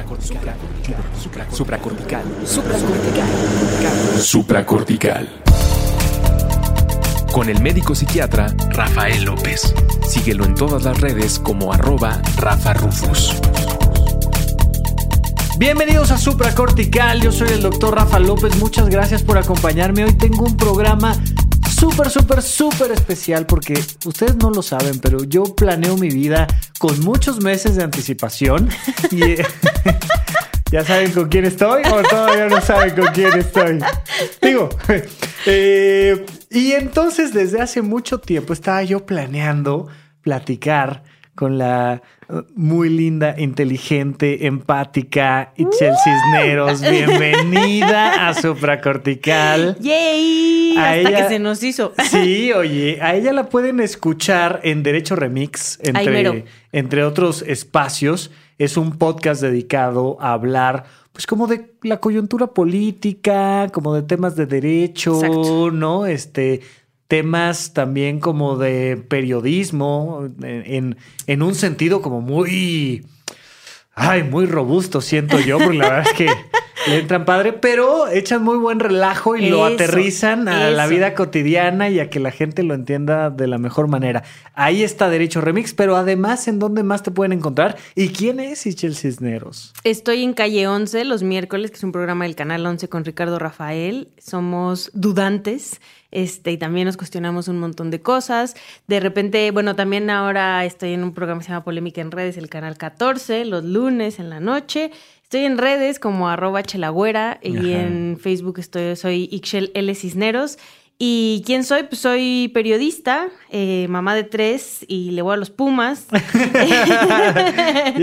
Supracortical. Supracortical. Supracortical. Supracortical. Con el médico psiquiatra Rafael López. Síguelo en todas las redes como arroba Rafa Rufus. Bienvenidos a Supracortical, yo soy el doctor Rafa López, muchas gracias por acompañarme. Hoy tengo un programa súper, súper, súper especial porque ustedes no lo saben, pero yo planeo mi vida con muchos meses de anticipación y ya saben con quién estoy o todavía no saben con quién estoy. Digo, eh, y entonces desde hace mucho tiempo estaba yo planeando platicar con la muy linda, inteligente, empática Itchel Cisneros. Bienvenida a Supracortical. ¡Yay! A Hasta ella- que se nos hizo. Sí, oye, a ella la pueden escuchar en Derecho Remix, entre, entre otros espacios. Es un podcast dedicado a hablar, pues, como de la coyuntura política, como de temas de derecho, Exacto. ¿no? Este, temas también como de periodismo, en, en- un sentido como muy. Ay, muy robusto, siento yo, porque la verdad es que le entran padre, pero echan muy buen relajo y lo aterrizan a la vida cotidiana y a que la gente lo entienda de la mejor manera. Ahí está Derecho Remix, pero además, ¿en dónde más te pueden encontrar? ¿Y quién es Ichel Cisneros? Estoy en calle 11 los miércoles, que es un programa del canal 11 con Ricardo Rafael. Somos dudantes. Este, y también nos cuestionamos un montón de cosas. De repente, bueno, también ahora estoy en un programa que se llama Polémica en Redes, el canal 14, los lunes en la noche. Estoy en redes como arroba chelagüera y Ajá. en Facebook estoy, soy Ixchel L. Cisneros. ¿Y quién soy? Pues soy periodista, eh, mamá de tres y le voy a los Pumas.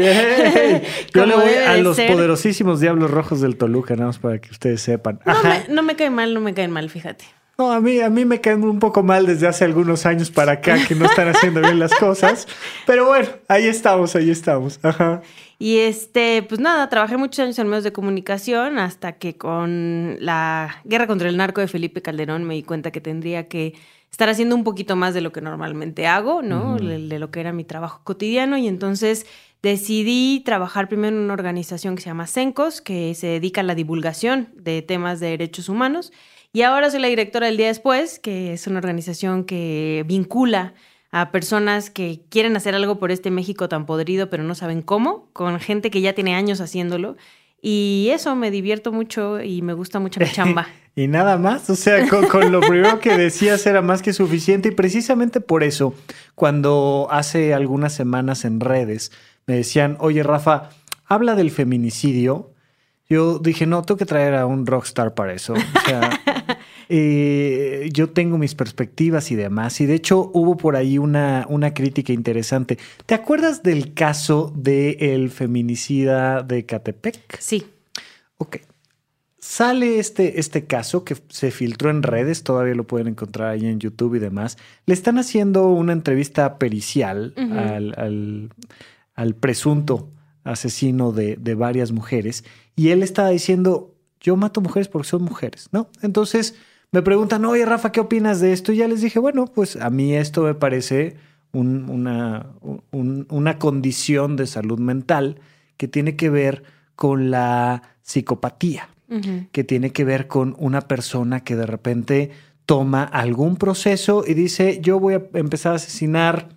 Yo le voy a los ser. poderosísimos Diablos Rojos del Toluca, nada más para que ustedes sepan. No me, no me cae mal, no me caen mal, fíjate. No, a mí, a mí me caen un poco mal desde hace algunos años para acá que no están haciendo bien las cosas. Pero bueno, ahí estamos, ahí estamos. Ajá. Y este, pues nada, trabajé muchos años en medios de comunicación hasta que con la guerra contra el narco de Felipe Calderón me di cuenta que tendría que estar haciendo un poquito más de lo que normalmente hago, ¿no? de, de lo que era mi trabajo cotidiano. Y entonces decidí trabajar primero en una organización que se llama CENCOS, que se dedica a la divulgación de temas de derechos humanos. Y ahora soy la directora del Día Después, que es una organización que vincula a personas que quieren hacer algo por este México tan podrido, pero no saben cómo, con gente que ya tiene años haciéndolo. Y eso, me divierto mucho y me gusta mucho mi chamba. Y nada más, o sea, con, lo primero que decías era más que suficiente y precisamente por eso, cuando hace algunas semanas en redes me decían, oye Rafa, habla del feminicidio, yo dije, no, tengo que traer a un rockstar para eso. O sea, eh, yo tengo mis perspectivas y demás. Y de hecho hubo por ahí una, una crítica interesante. ¿Te acuerdas del caso del feminicida de Catepec? Sí, Ok. Sale este, este caso que se filtró en redes, todavía lo pueden encontrar ahí en YouTube y demás. Le están haciendo una entrevista pericial al, al- al presunto asesino de, de varias mujeres y él estaba diciendo, yo mato mujeres porque son mujeres, ¿no? Entonces me preguntan, oye Rafa, ¿qué opinas de esto? Y ya les dije, bueno, pues a mí esto me parece un- una, un- una condición de salud mental que tiene que ver con la psicopatía que tiene que ver con una persona que de repente toma algún proceso y dice, yo voy a empezar a asesinar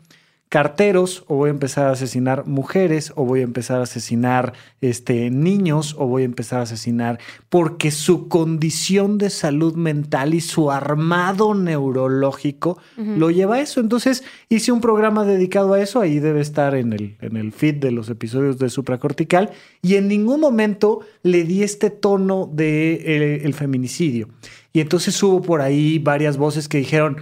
carteros o voy a empezar a asesinar mujeres o voy a empezar a asesinar este, niños o voy a empezar a asesinar porque su condición de salud mental y su armado neurológico lo lleva a eso. Entonces hice un programa dedicado a eso, ahí debe estar en el, en el feed de los episodios de Supracortical y en ningún momento le di este tono de eh, el feminicidio. Y entonces hubo por ahí varias voces que dijeron,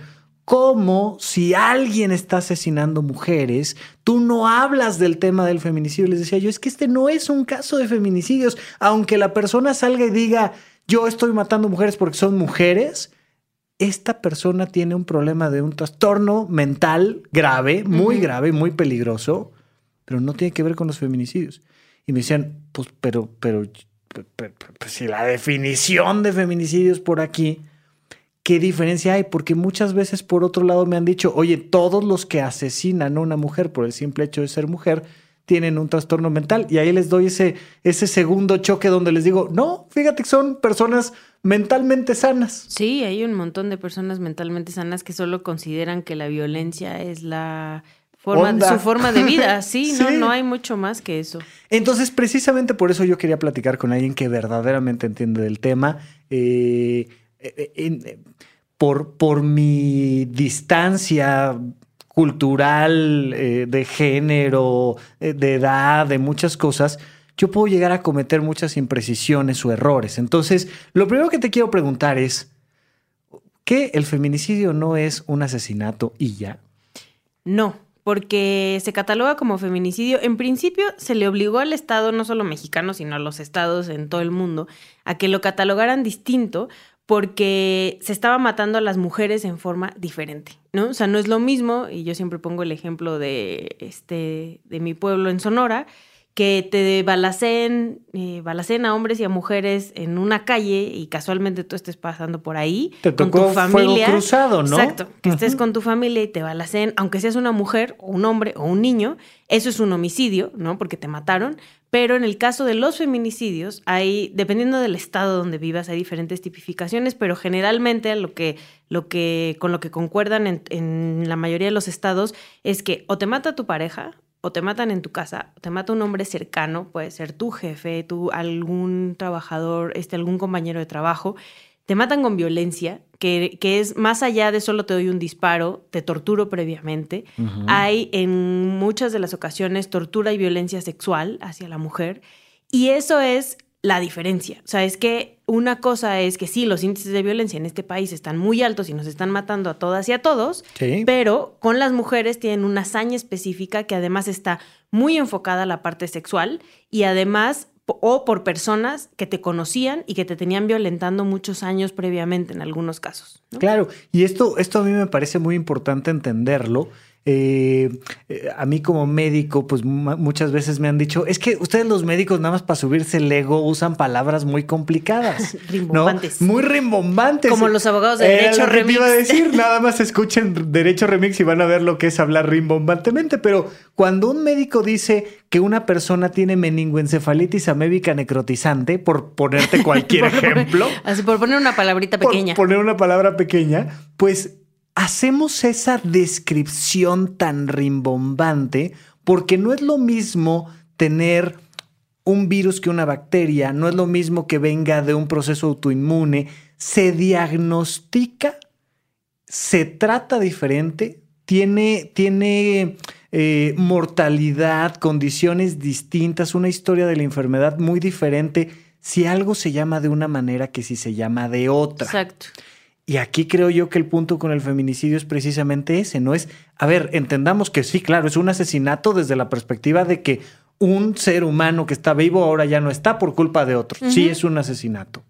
¿Cómo si alguien está asesinando mujeres, tú no hablas del tema del feminicidio? Les decía yo, es que este no es un caso de feminicidios. Aunque la persona salga y diga, yo estoy matando mujeres porque son mujeres, esta persona tiene un problema de un trastorno mental grave, muy grave, muy peligroso, pero no tiene que ver con los feminicidios. Y me decían, pues, pero, pero, pero, pero, si la definición de feminicidios por aquí, ¿qué diferencia hay? Porque muchas veces, por otro lado, me han dicho, oye, todos los que asesinan a una mujer por el simple hecho de ser mujer tienen un trastorno mental. Y ahí les doy ese, ese segundo choque donde les digo, no, fíjate que son personas mentalmente sanas. Sí, hay un montón de personas mentalmente sanas que solo consideran que la violencia es la forma, su forma de vida. Sí, No, no hay mucho más que eso. Entonces, precisamente por eso yo quería platicar con alguien que verdaderamente entiende del tema. Eh, por, por mi distancia cultural, eh, de género, eh, de edad, de muchas cosas, yo puedo llegar a cometer muchas imprecisiones o errores. Entonces, lo primero que te quiero preguntar es, ¿qué el feminicidio no es un asesinato y ya? No, porque se cataloga como feminicidio. En principio, se le obligó al Estado, no solo mexicano, sino a los estados en todo el mundo, a que lo catalogaran distinto porque se estaba matando a las mujeres en forma diferente, ¿no? O sea, no es lo mismo, y yo siempre pongo el ejemplo de, este, de mi pueblo en Sonora, que te balacen, eh, balacen a hombres y a mujeres en una calle y casualmente tú estés pasando por ahí con tu familia. Fuego cruzado, ¿no? Exacto, que estés con tu familia y te balacen, aunque seas una mujer o un hombre o un niño, eso es un homicidio, ¿no? Porque te mataron, pero en el caso de los feminicidios, hay, dependiendo del estado donde vivas, hay diferentes tipificaciones, pero generalmente lo que, lo que, con lo que concuerdan en, en la mayoría de los estados es que o te mata tu pareja, o te matan en tu casa, o te mata un hombre cercano, puede ser tu jefe, tu algún trabajador, este, algún compañero de trabajo, te matan con violencia, que, que, es más allá de solo te doy un disparo, te torturo previamente. Hay en muchas de las ocasiones tortura y violencia sexual hacia la mujer. Y eso es la diferencia. O sea, es que una cosa es que sí, los índices de violencia en este país están muy altos y nos están matando a todas y a todos, pero con las mujeres tienen una hazaña específica que además está muy enfocada a la parte sexual y además o por personas que te conocían y que te tenían violentando muchos años previamente en algunos casos. Claro, y esto, esto a mí me parece muy importante entenderlo. Eh, eh, a mí como médico, pues muchas veces me han dicho, es que ustedes los médicos nada más para subirse el ego usan palabras muy complicadas. rimbombantes. Muy rimbombantes. Como los abogados de Derecho Remix. iba a decir, nada más escuchen Derecho Remix y van a ver lo que es hablar rimbombantemente, pero cuando un médico dice que una persona tiene meningoencefalitis amébica necrotizante, por ponerte cualquier ejemplo. Así por poner una palabrita pequeña. Por poner una palabra pequeña, pues hacemos esa descripción tan rimbombante porque no es lo mismo tener un virus que una bacteria, no es lo mismo que venga de un proceso autoinmune, se diagnostica, se trata diferente, tiene, tiene eh, mortalidad, condiciones distintas, una historia de la enfermedad muy diferente si algo se llama de una manera que si se llama de otra. Exacto. Y aquí creo yo que el punto con el feminicidio es precisamente ese, ¿no? Es, a ver, entendamos que sí, claro, es un asesinato desde la perspectiva de que un ser humano que está vivo ahora ya no está por culpa de otro. Sí es un asesinato.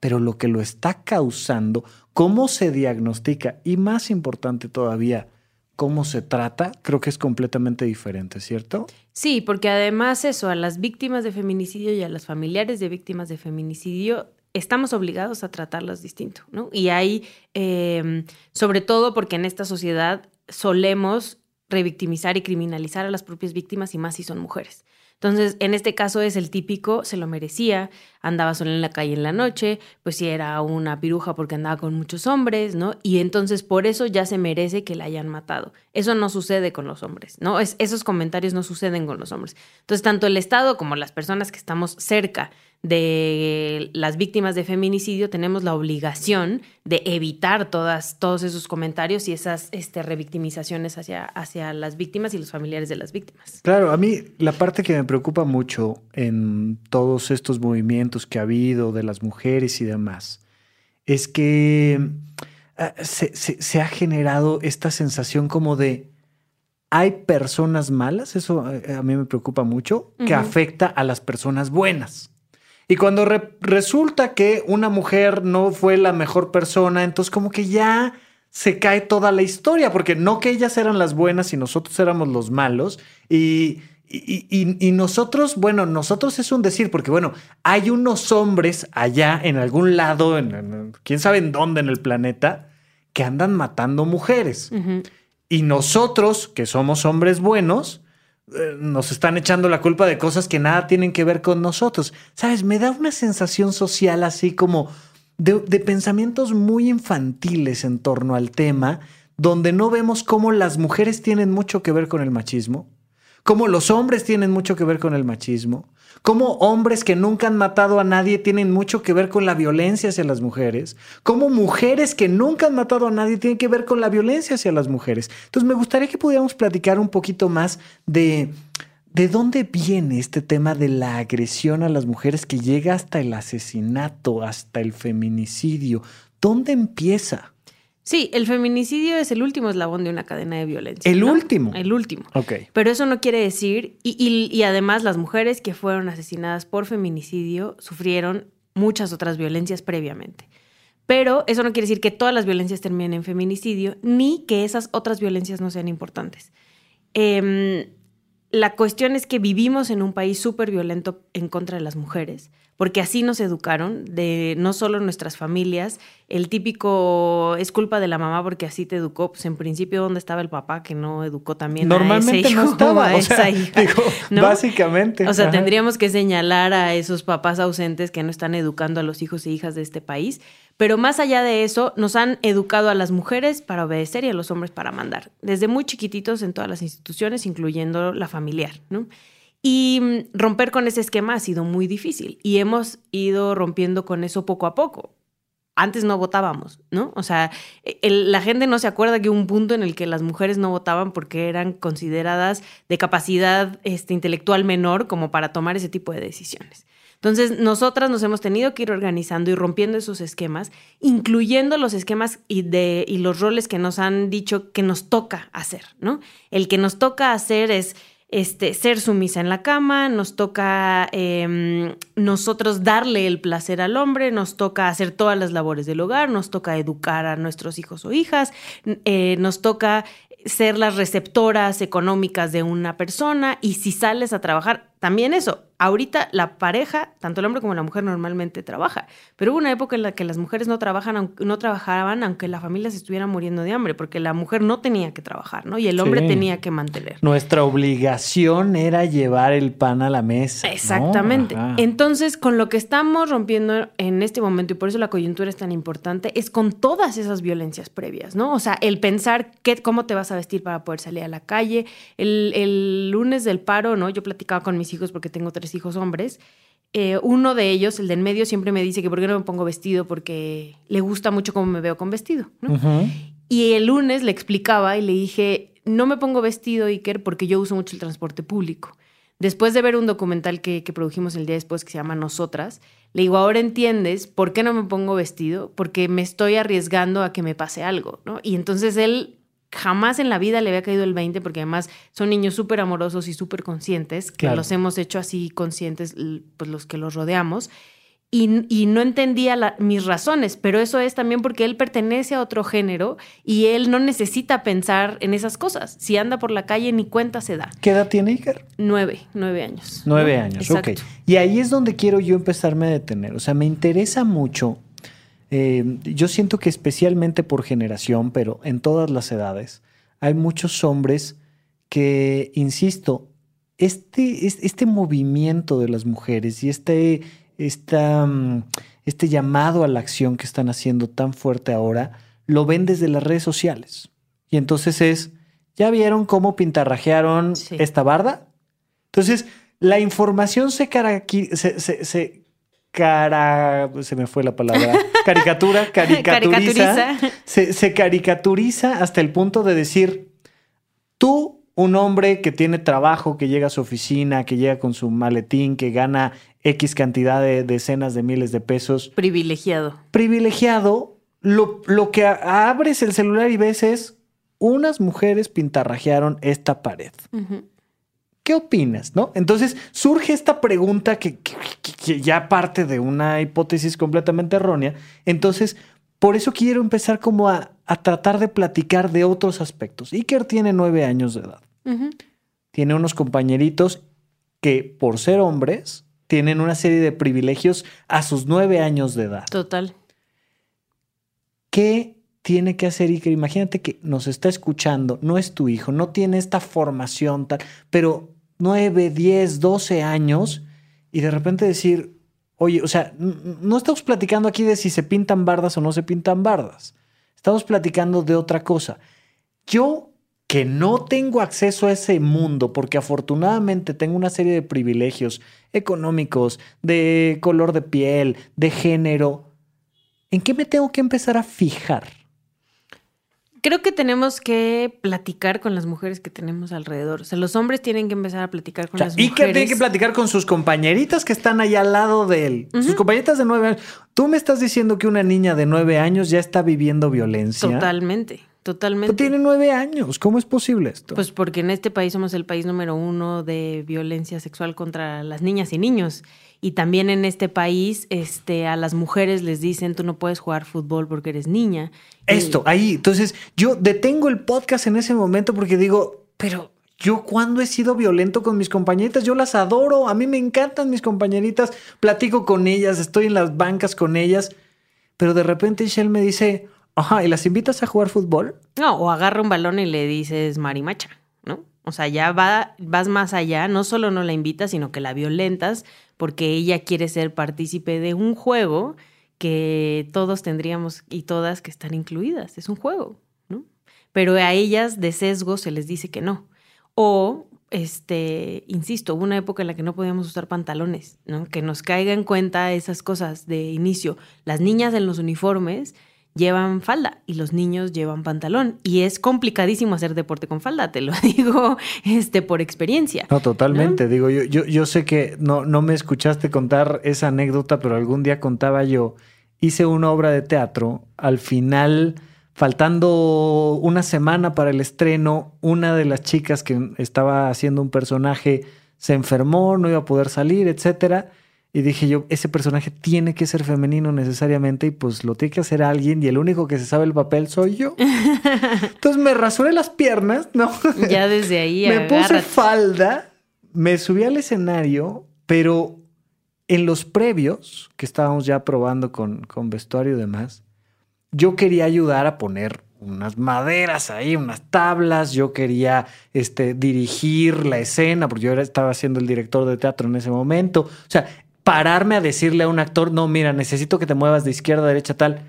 Pero lo que lo está causando, cómo se diagnostica y más importante todavía, cómo se trata, creo que es completamente diferente, ¿cierto? Sí, porque además eso, a las víctimas de feminicidio y a las familiares de víctimas de feminicidio estamos obligados a tratarlas distinto, ¿no? Y hay, em, sobre todo porque en esta sociedad solemos revictimizar y criminalizar a las propias víctimas y más si son mujeres. Entonces, en este caso es el típico, se lo merecía, andaba solo en la calle en la noche, pues si era una piruja porque andaba con muchos hombres, ¿no? Y entonces por eso ya se merece que la hayan matado. Eso no sucede con los hombres, ¿no? Es, esos comentarios no suceden con los hombres. Entonces, tanto el Estado como las personas que estamos cerca de las víctimas de feminicidio tenemos la obligación de evitar todas, todos esos comentarios y esas este, revictimizaciones hacia, hacia las víctimas y los familiares de las víctimas. Claro, a mí la parte que me preocupa mucho en todos estos movimientos que ha habido de las mujeres y demás es que ah, se, ha generado esta sensación como de hay personas malas, eso eh, a mí me preocupa mucho, que afecta a las personas buenas. Y cuando resulta que una mujer no fue la mejor persona, entonces como que ya se cae toda la historia, porque no que ellas eran las buenas y nosotros éramos los malos. Y, y, nosotros, bueno, nosotros es un decir, porque bueno, hay unos hombres allá en algún lado, en, quién sabe en dónde en el planeta, que andan matando mujeres. Y nosotros, que somos hombres buenos, nos están echando la culpa de cosas que nada tienen que ver con nosotros. ¿Sabes? Me da una sensación social así como de, de pensamientos muy infantiles en torno al tema, donde no vemos cómo las mujeres tienen mucho que ver con el machismo, cómo los hombres tienen mucho que ver con el machismo, cómo hombres que nunca han matado a nadie tienen mucho que ver con la violencia hacia las mujeres, cómo mujeres que nunca han matado a nadie tienen que ver con la violencia hacia las mujeres. Entonces me gustaría que pudiéramos platicar un poquito más de... ¿De dónde viene este tema de la agresión a las mujeres que llega hasta el asesinato, hasta el feminicidio? ¿Dónde empieza? Sí, el feminicidio es el último eslabón de una cadena de violencia. ¿El ¿no? último? El último. Ok. Pero eso no quiere decir, y, y- y además las mujeres que fueron asesinadas por feminicidio sufrieron muchas otras violencias previamente. Pero eso no quiere decir que todas las violencias terminen en feminicidio, ni que esas otras violencias no sean importantes. Em, la cuestión es que vivimos en un país súper violento en contra de las mujeres, porque así nos educaron, de no solo nuestras familias, el típico es culpa de la mamá porque así te educó, pues en principio dónde estaba el papá que no educó también a Normalmente ese hijo no estaba, a o esa sea, hija, digo, ¿no? básicamente. O sea, ajá. tendríamos que señalar a esos papás ausentes que no están educando a los hijos e hijas de este país. Pero más allá de eso, nos han educado a las mujeres para obedecer y a los hombres para mandar. Desde muy chiquititos en todas las instituciones, incluyendo la familiar, ¿no? Y mm, romper con ese esquema ha sido muy difícil. Y hemos ido rompiendo con eso poco a poco. Antes no votábamos, ¿no? O sea, el- la gente no se acuerda que hubo un punto en el que las mujeres no votaban porque eran consideradas de capacidad este, intelectual menor como para tomar ese tipo de decisiones. Entonces, nosotras nos hemos tenido que ir organizando y rompiendo esos esquemas, incluyendo los esquemas y los roles que nos han dicho que nos toca hacer, ¿no? El que nos toca hacer es este, ser sumisa en la cama, nos toca eh, nosotros darle el placer al hombre, nos toca hacer todas las labores del hogar, nos toca educar a nuestros hijos o hijas, eh, nos toca ser las receptoras económicas de una persona y si sales a trabajar, también eso. Ahorita la pareja, tanto el hombre como la mujer normalmente trabaja, pero hubo una época en la que las mujeres no trabajan, no trabajaban aunque la familia se estuviera muriendo de hambre, porque la mujer no tenía que trabajar, ¿no? Y el hombre Sí. tenía que mantener. Nuestra obligación era llevar el pan a la mesa. Exactamente. Entonces, con lo que estamos rompiendo en este momento, y por eso la coyuntura es tan importante, es con todas esas violencias previas, ¿no? O sea, el pensar qué, cómo te vas a vestir para poder salir a la calle. El, el lunes del paro, ¿no? Yo platicaba con mis hijos porque tengo tres hijos hombres. Eh, uno de ellos, el del medio, siempre me dice que por qué no me pongo vestido porque le gusta mucho cómo me veo con vestido. Y el lunes le explicaba y le dije, no me pongo vestido, Iker, porque yo uso mucho el transporte público. Después de ver un documental que, que produjimos el día después que se llama Nosotras, le digo, ahora entiendes por qué no me pongo vestido, porque me estoy arriesgando a que me pase algo, ¿no? Y entonces él jamás en la vida le había caído el 20, porque además son niños súper amorosos y súper conscientes, que Claro. los hemos hecho así conscientes, pues los que los rodeamos. Y, y no entendía la- mis razones, pero eso es también porque él pertenece a otro género y él no necesita pensar en esas cosas. Si anda por la calle ni cuenta se da. ¿Qué edad tiene Iker? Nueve, nueve años. Nueve años, Exacto. ok. Y ahí es donde quiero yo empezarme a detener. O sea, me interesa mucho. Eh, yo siento que especialmente por generación, pero en todas las edades, hay muchos hombres que, insisto, este, es- este movimiento de las mujeres y este, esta, mm, este llamado a la acción que están haciendo tan fuerte ahora, lo ven desde las redes sociales. Y entonces es, ¿ya vieron cómo pintarrajearon Sí. esta barda? Entonces, la información se, caraqui- se, se, se cara, se me fue la palabra, caricatura, caricaturiza, Caricaturiza. Se, se caricaturiza hasta el punto de decir, tú, un hombre que tiene trabajo, que llega a su oficina, que llega con su maletín, que gana X cantidad de decenas de miles de pesos, Privilegiado. privilegiado, lo, lo que abres el celular y ves es, unas mujeres pintarrajearon esta pared. ¿Qué opinas? ¿No? Entonces surge esta pregunta que, que- que- que ya parte de una hipótesis completamente errónea. Entonces, por eso quiero empezar como a, a tratar de platicar de otros aspectos. Iker tiene nueve años de edad. Tiene unos compañeritos que, por ser hombres, tienen una serie de privilegios a sus nueve años de edad. Total. ¿Qué tiene que hacer Iker? Imagínate que nos está escuchando, no es tu hijo, no tiene esta formación tal, pero 9, 10, 12 años y de repente decir, oye, o sea, no estamos platicando aquí de si se pintan bardas o no se pintan bardas. Estamos platicando de otra cosa. Yo que no tengo acceso a ese mundo porque afortunadamente tengo una serie de privilegios económicos, de color de piel, de género, ¿en qué me tengo que empezar a fijar? Creo que tenemos que platicar con las mujeres que tenemos alrededor. O sea, los hombres tienen que empezar a platicar con las mujeres. Y que tienen que platicar con sus compañeritas que están ahí al lado de él. Sus compañeritas de nueve años. Tú me estás diciendo que una niña de nueve años ya está viviendo violencia. Totalmente. Totalmente. tiene nueve años. ¿Cómo es posible esto? Pues porque en este país somos el país número uno de violencia sexual contra las niñas y niños. Y también en este país, este, a las mujeres les dicen, tú no puedes jugar fútbol porque eres niña. Esto, ahí. Entonces, yo detengo el podcast en ese momento porque digo, pero yo cuando he sido violento con mis compañeritas, yo las adoro, a mí me encantan mis compañeritas, platico con ellas, estoy en las bancas con ellas, pero de repente Shell me dice, Ajá, ¿y las invitas a jugar fútbol? No, o agarra un balón y le dices marimacha. O sea, ya va, vas más allá, no solo no la invitas, sino que la violentas porque ella quiere ser partícipe de un juego que todos tendríamos y todas que estar incluidas. Es un juego, ¿no? Pero a ellas de sesgo se les dice que no. O, este, insisto, hubo una época en la que no podíamos usar pantalones, ¿no? Que nos caiga en cuenta esas cosas de inicio. Las niñas en los uniformes llevan falda y los niños llevan pantalón. Y es complicadísimo hacer deporte con falda, te lo digo este, por experiencia. No, totalmente. Digo, yo, yo, yo sé que no, no me escuchaste contar esa anécdota, pero algún día contaba yo, hice una obra de teatro, al final, faltando una semana para el estreno, una de las chicas que estaba haciendo un personaje se enfermó, no iba a poder salir, etcétera y dije yo, ese personaje tiene que ser femenino necesariamente y pues lo tiene que hacer alguien y el único que se sabe el papel soy yo. Entonces me rasuré las piernas, ¿no? Ya desde ahí. me puse falda, me subí al escenario, pero en los previos que estábamos ya probando con, con vestuario y demás, yo quería ayudar a poner unas maderas ahí, unas tablas, yo quería este, dirigir la escena, porque yo estaba siendo el director de teatro en ese momento. O sea, pararme a decirle a un actor, no, mira, necesito que te muevas de izquierda a derecha tal.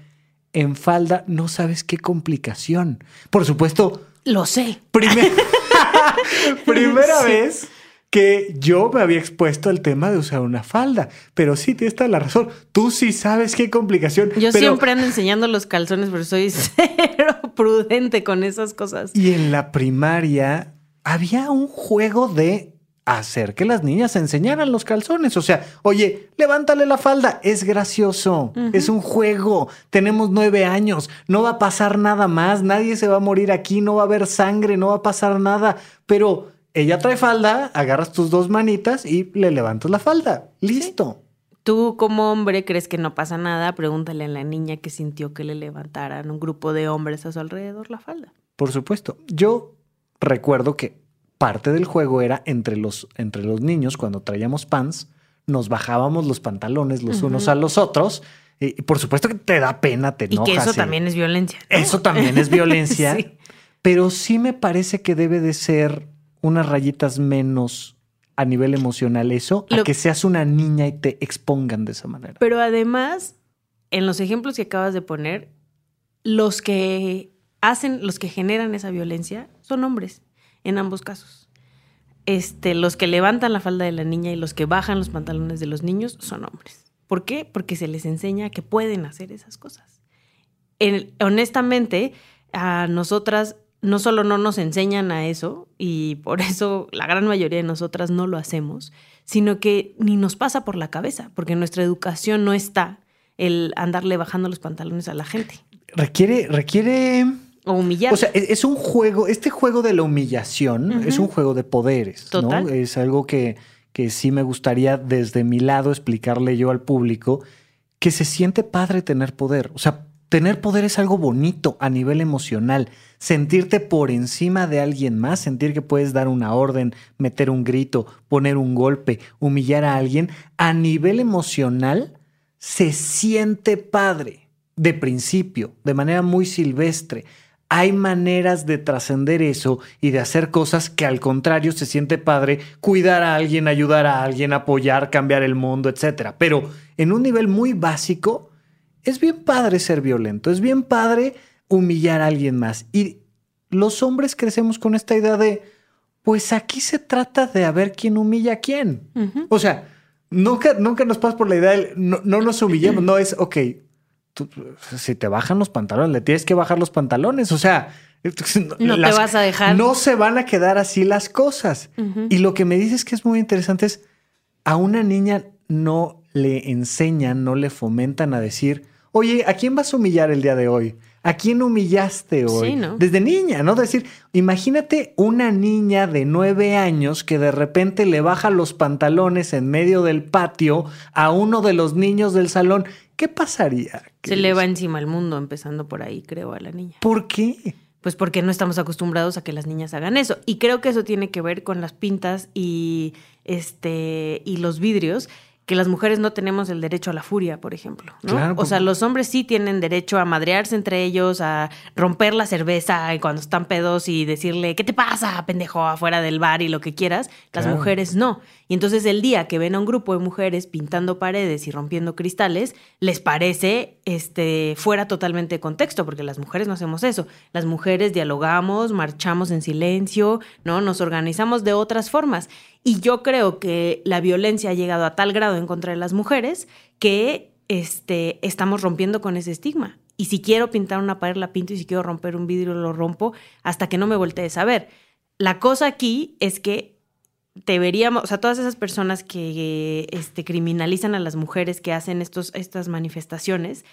En falda, no sabes qué complicación. Por supuesto. Lo sé. primera vez que yo me había expuesto al tema de usar una falda. Pero sí, tienes toda la razón. Tú sí sabes qué complicación. Yo siempre ando enseñando los calzones, pero soy cero prudente con esas cosas. Y en la primaria había un juego de hacer que las niñas enseñaran los calzones. O sea, oye, levántale la falda, es gracioso, es un juego, tenemos nueve años, no va a pasar nada más, nadie se va a morir aquí, no va a haber sangre, no va a pasar nada, pero ella trae falda, agarras tus dos manitas y le levantas la falda, listo. Tú como hombre crees que no pasa nada, pregúntale a la niña que sintió que le levantaran un grupo de hombres a su alrededor la falda. Por supuesto, yo recuerdo que parte del juego era entre los, entre los niños, cuando traíamos pants, nos bajábamos los pantalones los unos a los otros. Y, por supuesto que te da pena, te enojas. Y que eso también es violencia. Eso también es violencia. Pero sí me parece que debe de ser unas rayitas menos a nivel emocional eso, a que seas una niña y te expongan de esa manera. Pero además, en los ejemplos que acabas de poner, los que hacen, los que generan esa violencia son hombres en ambos casos. Este, los que levantan la falda de la niña y los que bajan los pantalones de los niños son hombres. ¿Por qué? Porque se les enseña que pueden hacer esas cosas. honestamente, a nosotras no solo no nos enseñan a eso, y por eso la gran mayoría de nosotras no lo hacemos, sino que ni nos pasa por la cabeza, porque nuestra educación no está el andarle bajando los pantalones a la gente. Requiere, requiere o humillar. O sea, es, un juego, este juego de la humillación es un juego de poderes, ¿no? Es algo que, que sí me gustaría desde mi lado explicarle yo al público que se siente padre tener poder. O sea, tener poder es algo bonito a nivel emocional. Sentirte por encima de alguien más, sentir que puedes dar una orden, meter un grito, poner un golpe, humillar a alguien, a nivel emocional se siente padre de principio, de manera muy silvestre hay maneras de trascender eso y de hacer cosas que al contrario se siente padre cuidar a alguien, ayudar a alguien, apoyar, cambiar el mundo, etc. Pero en un nivel muy básico, es bien padre ser violento, es bien padre humillar a alguien más. Y los hombres crecemos con esta idea de, pues aquí se trata de a ver quién humilla a quién. O sea, nunca, nunca nos pasa por la idea de no, no nos humillemos, no es, ok, si te bajan los pantalones, le tienes que bajar los pantalones. O sea, no te vas a dejar. No se van a quedar así las cosas. Y lo que me dices que es muy interesante es a una niña no le enseñan, no le fomentan a decir, oye, ¿a quién vas a humillar el día de hoy? ¿A quién humillaste hoy? Desde niña, ¿no? Decir, imagínate una niña de nueve años que de repente le baja los pantalones en medio del patio a uno de los niños del salón. ¿Qué pasaría? Se le va encima el mundo, empezando por ahí, creo, a la niña. ¿Por qué? Pues porque no estamos acostumbrados a que las niñas hagan eso. Y creo que eso tiene que ver con las pintas y, este, y los vidrios que las mujeres no tenemos el derecho a la furia, por ejemplo. ¿no? o sea, los hombres sí tienen derecho a madrearse entre ellos, a romper la cerveza cuando están pedos y decirle, ¿qué te pasa, pendejo, afuera del bar y lo que quieras? Las mujeres no. Entonces el día que ven a un grupo de mujeres pintando paredes y rompiendo cristales, les parece este, fuera totalmente de contexto, porque las mujeres no hacemos eso. Las mujeres dialogamos, marchamos en silencio, ¿no? Nos organizamos de otras formas. Y yo creo que la violencia ha llegado a tal grado en contra de las mujeres que este, estamos rompiendo con ese estigma. Y si quiero pintar una pared, la pinto, y si quiero romper un vidrio, lo rompo, hasta que no me voltee a saber. La cosa aquí es que deberíamos, o sea, todas esas personas que este, criminalizan a las mujeres que hacen estos, estas manifestaciones,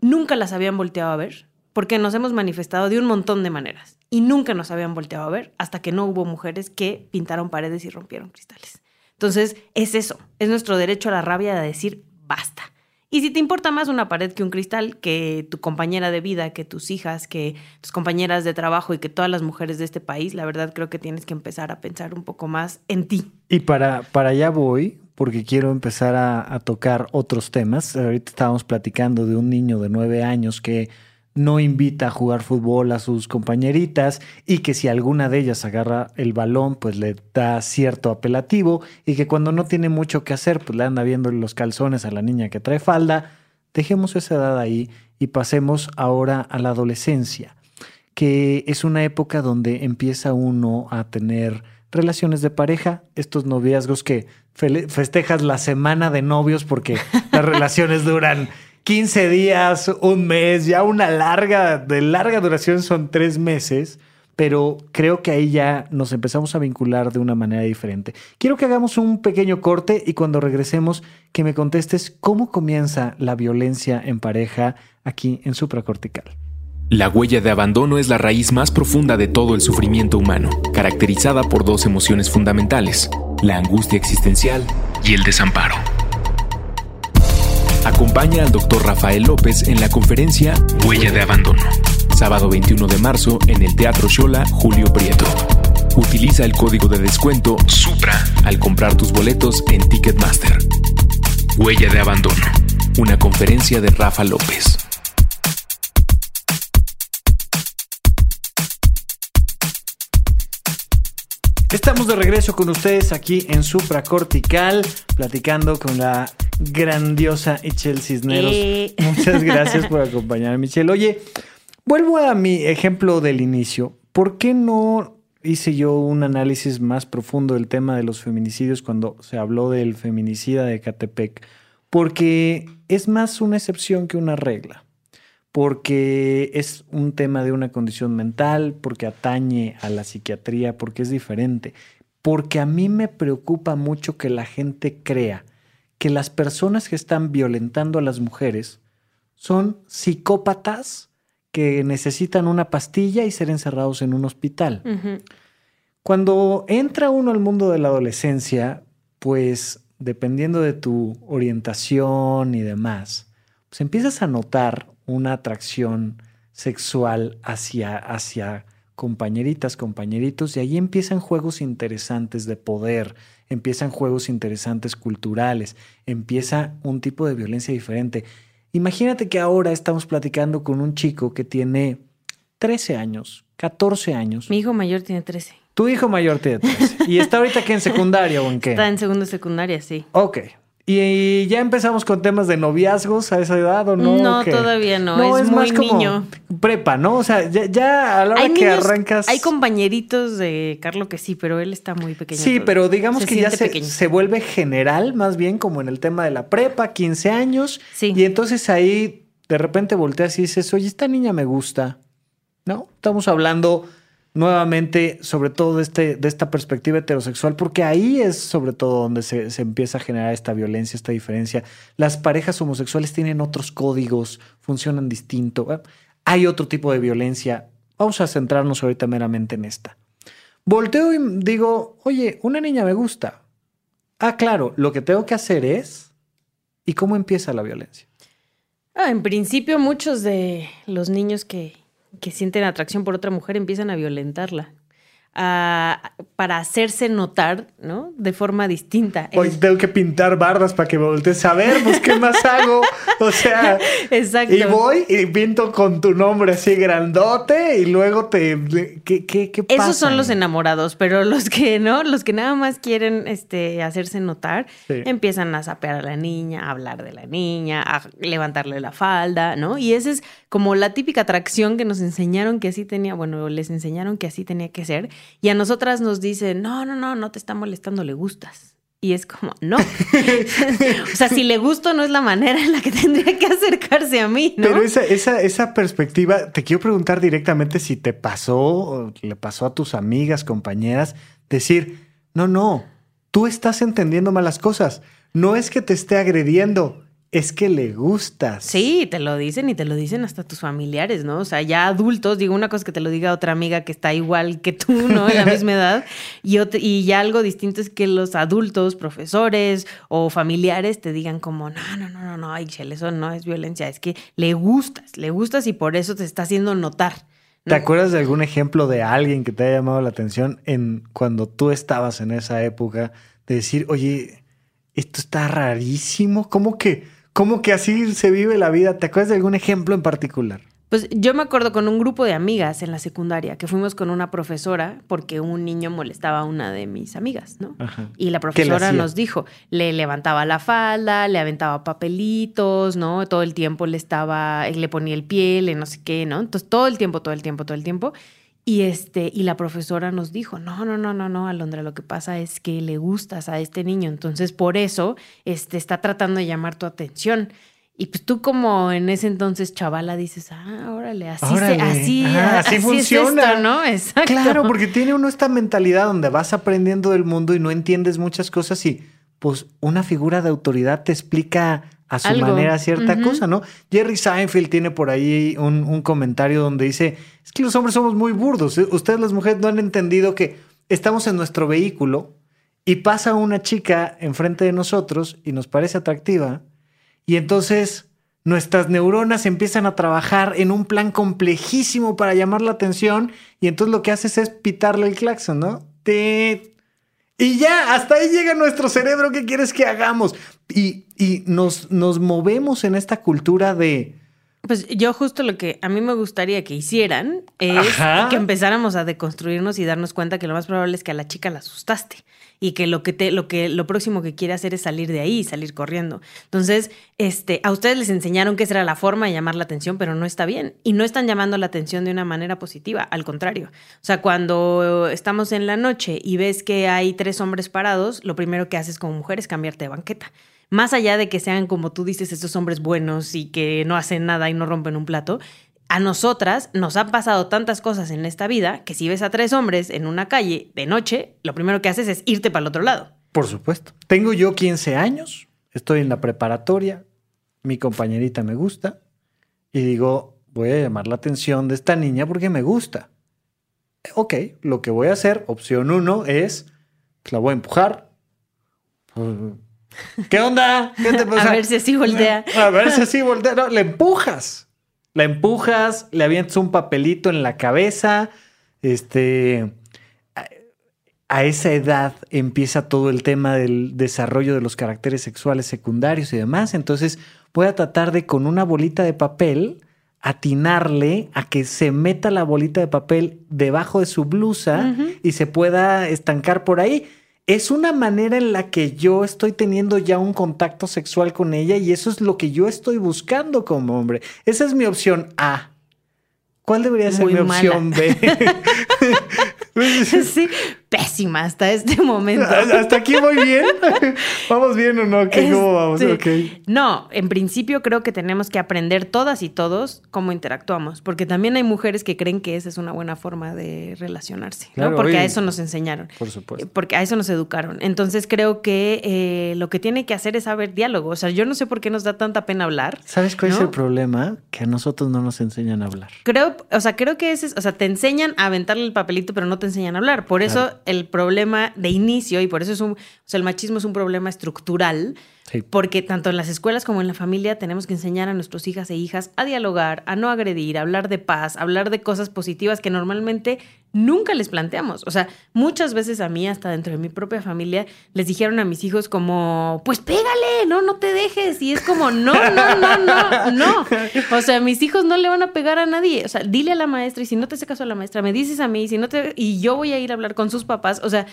nunca las habían volteado a ver, porque nos hemos manifestado de un montón de maneras y nunca nos habían volteado a ver hasta que no hubo mujeres que pintaron paredes y rompieron cristales. Entonces, es eso, es nuestro derecho a la rabia de decir basta. Y si te importa más una pared que un cristal, que tu compañera de vida, que tus hijas, que tus compañeras de trabajo y que todas las mujeres de este país, la verdad creo que tienes que empezar a pensar un poco más en ti. Y para, para allá voy, porque quiero empezar a, a tocar otros temas. Ahorita estábamos platicando de un niño de nueve años que no invita a jugar fútbol a sus compañeritas y que si alguna de ellas agarra el balón, pues le da cierto apelativo y que cuando no tiene mucho que hacer, pues le anda viendo los calzones a la niña que trae falda. Dejemos esa edad ahí y pasemos ahora a la adolescencia, que es una época donde empieza uno a tener relaciones de pareja, estos noviazgos que festejas la semana de novios porque las relaciones duran 15 días, un mes, ya una larga, de larga duración son tres meses, pero creo que ahí ya nos empezamos a vincular de una manera diferente. Quiero que hagamos un pequeño corte y cuando regresemos que me contestes cómo comienza la violencia en pareja aquí en supracortical. La huella de abandono es la raíz más profunda de todo el sufrimiento humano, caracterizada por dos emociones fundamentales, la angustia existencial y el desamparo. Acompaña al Dr. Rafael López en la conferencia Huella de Abandono, sábado 21 de marzo en el Teatro Shola Julio Prieto. Utiliza el código de descuento SUPRA al comprar tus boletos en Ticketmaster. Huella de Abandono, una conferencia de Rafa López. Estamos de regreso con ustedes aquí en Supracortical, platicando con la grandiosa Michelle Cisneros. Eh. Muchas gracias por acompañarme, Michelle. Oye, vuelvo a mi ejemplo del inicio. ¿Por qué no hice yo un análisis más profundo del tema de los feminicidios cuando se habló del feminicida de Catepec? Porque es más una excepción que una regla. Porque es un tema de una condición mental, porque atañe a la psiquiatría, porque es diferente. Porque a mí me preocupa mucho que la gente crea que las personas que están violentando a las mujeres son psicópatas que necesitan una pastilla y ser encerrados en un hospital. Cuando entra uno al mundo de la adolescencia, pues dependiendo de tu orientación y demás, pues empiezas a notar una atracción sexual hacia, hacia compañeritas, compañeritos, y ahí empiezan juegos interesantes de poder, empiezan juegos interesantes culturales, empieza un tipo de violencia diferente. Imagínate que ahora estamos platicando con un chico que tiene 13 años, 14 años. Mi hijo mayor tiene 13. Tu hijo mayor tiene 13. ¿Y está ahorita que en secundaria o en qué? Está en segundo secundaria, sí. Ok. ¿Y ya empezamos con temas de noviazgos a esa edad o no? No, todavía no, es muy niño. Prepa, ¿no? O sea, ya, ya a la hora Hay que niños- arrancas. Hay compañeritos de Carlo que sí, pero él está muy pequeño. Sí, pero digamos que ya se, se vuelve general, más bien como en el tema de la prepa, 15 años. Sí. Y entonces ahí de repente volteas y dices, oye, esta niña me gusta. ¿No? Estamos hablando nuevamente sobre todo de, este, de esta perspectiva heterosexual, porque ahí es sobre todo donde se, se empieza a generar esta violencia, esta diferencia. Las parejas homosexuales tienen otros códigos, funcionan distinto. Hay otro tipo de violencia. Vamos a centrarnos ahorita meramente en esta. Volteo y digo, oye, una niña me gusta. Ah, claro, lo que tengo que hacer es... ¿Y cómo empieza la violencia? Ah, en principio, muchos de los niños que, que sienten atracción por otra mujer empiezan a violentarla. Para hacerse notar, ¿no? De forma distinta. Hoy tengo que pintar bardas para que voltees a ver, pues ¿qué más hago? O sea, Exacto. y voy y pinto con tu nombre así grandote y luego te... ¿Qué, qué, qué pasa? Esos son los enamorados, pero los que no, los que nada más quieren este, hacerse notar, Sí. empiezan a sapear a la niña, a hablar de la niña, a levantarle la falda, ¿no? Y esa es como la típica atracción que nos enseñaron que así tenía, bueno, les enseñaron que así tenía que ser. Y a nosotras nos dicen, no, no, no, no te está molestando, le gustas. Y es como, no. o sea, si le gusto no es la manera en la que tendría que acercarse a mí, ¿no? Pero esa, esa, esa perspectiva, te quiero preguntar directamente si te pasó o le pasó a tus amigas, compañeras, decir, no, no, tú estás entendiendo malas cosas. No es que te esté agrediendo, es que le gustas. Sí, te lo dicen y te lo dicen hasta tus familiares, ¿no? O sea, ya adultos, digo, una cosa que te lo diga otra amiga que está igual que tú, ¿no? En la misma edad. Y, y ya algo distinto es que los adultos, profesores o familiares te digan como, no, no, no, no, no, eso no es violencia, es que le gustas, le gustas y por eso te está haciendo notar. ¿Te acuerdas de algún ejemplo de alguien que te haya llamado la atención en cuando tú estabas en esa época de decir, oye, esto está rarísimo? ¿Cómo que, cómo que así se vive la vida? ¿Te acuerdas de algún ejemplo en particular? Pues yo me acuerdo con un grupo de amigas en la secundaria que fuimos con una profesora porque un niño molestaba a una de mis amigas, ¿no? Ajá. Y la ¿Qué le profesora nos dijo, le levantaba la falda, le aventaba papelitos, ¿no? Todo el tiempo le estaba, le ponía el pie, le no sé qué, ¿no? Entonces todo el tiempo, todo el tiempo, todo el tiempo. Y este, y la profesora nos dijo, no, no, no, no, no, Alondra, lo que pasa es que le gustas a este niño, entonces por eso este, está tratando de llamar tu atención. Y pues tú como en ese entonces chavala dices, ah, órale, así, se- así, ah, así así funciona. es esto, ¿no? Exacto. Claro, porque tiene uno esta mentalidad donde vas aprendiendo del mundo y no entiendes muchas cosas y pues una figura de autoridad te explica a su Algo. manera cierta cosa, ¿no? Jerry Seinfeld tiene por ahí un, un comentario donde dice, es que los hombres somos muy burdos, ¿eh? ustedes las mujeres no han entendido que estamos en nuestro vehículo y pasa una chica enfrente de nosotros y nos parece atractiva y entonces nuestras neuronas empiezan a trabajar en un plan complejísimo para llamar la atención y entonces lo que haces es pitarle el claxon, ¿no? Tit. Y ya, hasta ahí llega nuestro cerebro, ¿qué quieres que hagamos? Y, y nos, nos movemos en esta cultura de... Pues yo justo lo que a mí me gustaría que hicieran es Ajá. que empezáramos a deconstruirnos y darnos cuenta que lo más probable es que a la chica la asustaste y que lo que te lo que lo próximo que quiere hacer es salir de ahí, salir corriendo. Entonces, este, a ustedes les enseñaron que esa era la forma de llamar la atención, pero no está bien y no están llamando la atención de una manera positiva, al contrario. O sea, cuando estamos en la noche y ves que hay tres hombres parados, lo primero que haces como mujer es cambiarte de banqueta más allá de que sean, como tú dices, estos hombres buenos y que no hacen nada y no rompen un plato, a nosotras nos han pasado tantas cosas en esta vida que si ves a tres hombres en una calle de noche, lo primero que haces es irte para el otro lado. Por supuesto. Tengo yo 15 años, estoy en la preparatoria, mi compañerita me gusta y digo, voy a llamar la atención de esta niña porque me gusta. Ok, lo que voy a hacer, opción uno, es, pues, la voy a empujar. ¿Qué onda? ¿Qué te pasa? A ver si así voltea. A ver si así voltea. No, le empujas. La empujas, le avientas un papelito en la cabeza. Este. A, a esa edad empieza todo el tema del desarrollo de los caracteres sexuales secundarios y demás. Entonces, voy a tratar de con una bolita de papel atinarle a que se meta la bolita de papel debajo de su blusa y se pueda estancar por ahí. Es una manera en la que yo estoy teniendo ya un contacto sexual con ella y eso es lo que yo estoy buscando como hombre. Esa es mi opción A. ¿Cuál debería ser mi opción B? sí, pésima hasta este momento. ¿Hasta aquí voy bien? ¿Vamos bien o no? ¿Cómo vamos? Este, no, en principio creo que tenemos que aprender todas y todos cómo interactuamos, porque también hay mujeres que creen que esa es una buena forma de relacionarse, ¿no? Porque a eso nos enseñaron. Por supuesto. Porque a eso nos educaron. Entonces creo que eh, lo que tiene que hacer es saber diálogo. O sea, yo no sé por qué nos da tanta pena hablar. ¿Sabes cuál es el problema? Que a nosotros no nos enseñan a hablar. Creo, o sea, creo que ese es, o sea, te enseñan a aventarle el papelito, pero no te enseñan a hablar. Por eso el problema de inicio, y por eso es un, o sea, el machismo es un problema estructural, porque tanto en las escuelas como en la familia tenemos que enseñar a nuestros hijas e hijas a dialogar, a no agredir, a hablar de paz, a hablar de cosas positivas que normalmente nunca les planteamos. O sea, muchas veces a mí, hasta dentro de mi propia familia, les dijeron a mis hijos como, pues pégale, no, no te dejes. Y es como, no, no, no, no, no. O sea, mis hijos no le van a pegar a nadie. O sea, dile a la maestra y si no te hace caso a la maestra, me dices a mí, si no te... Y yo voy a ir a hablar con sus papás. O sea,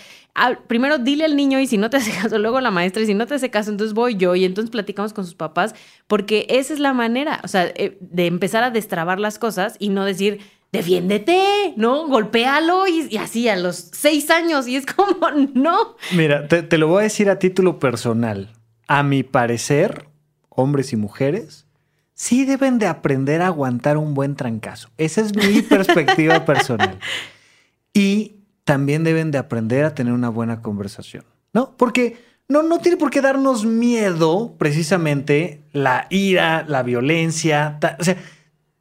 primero dile al niño y si no te hace caso, luego a la maestra y si no te hace caso, entonces voy yo y entonces platicamos con sus papás porque esa es la manera, o sea, eh, de empezar a destrabar las cosas y no decir defiéndete, ¿no? Golpéalo y, así a los seis años. Y es como, no. Mira, te, lo voy a decir a título personal. A mi parecer, hombres y mujeres sí deben de aprender a aguantar un buen trancazo. Esa es mi perspectiva personal. Y también deben de aprender a tener una buena conversación, ¿no? Porque no, no tiene por qué darnos miedo precisamente la ira, la violencia. O sea,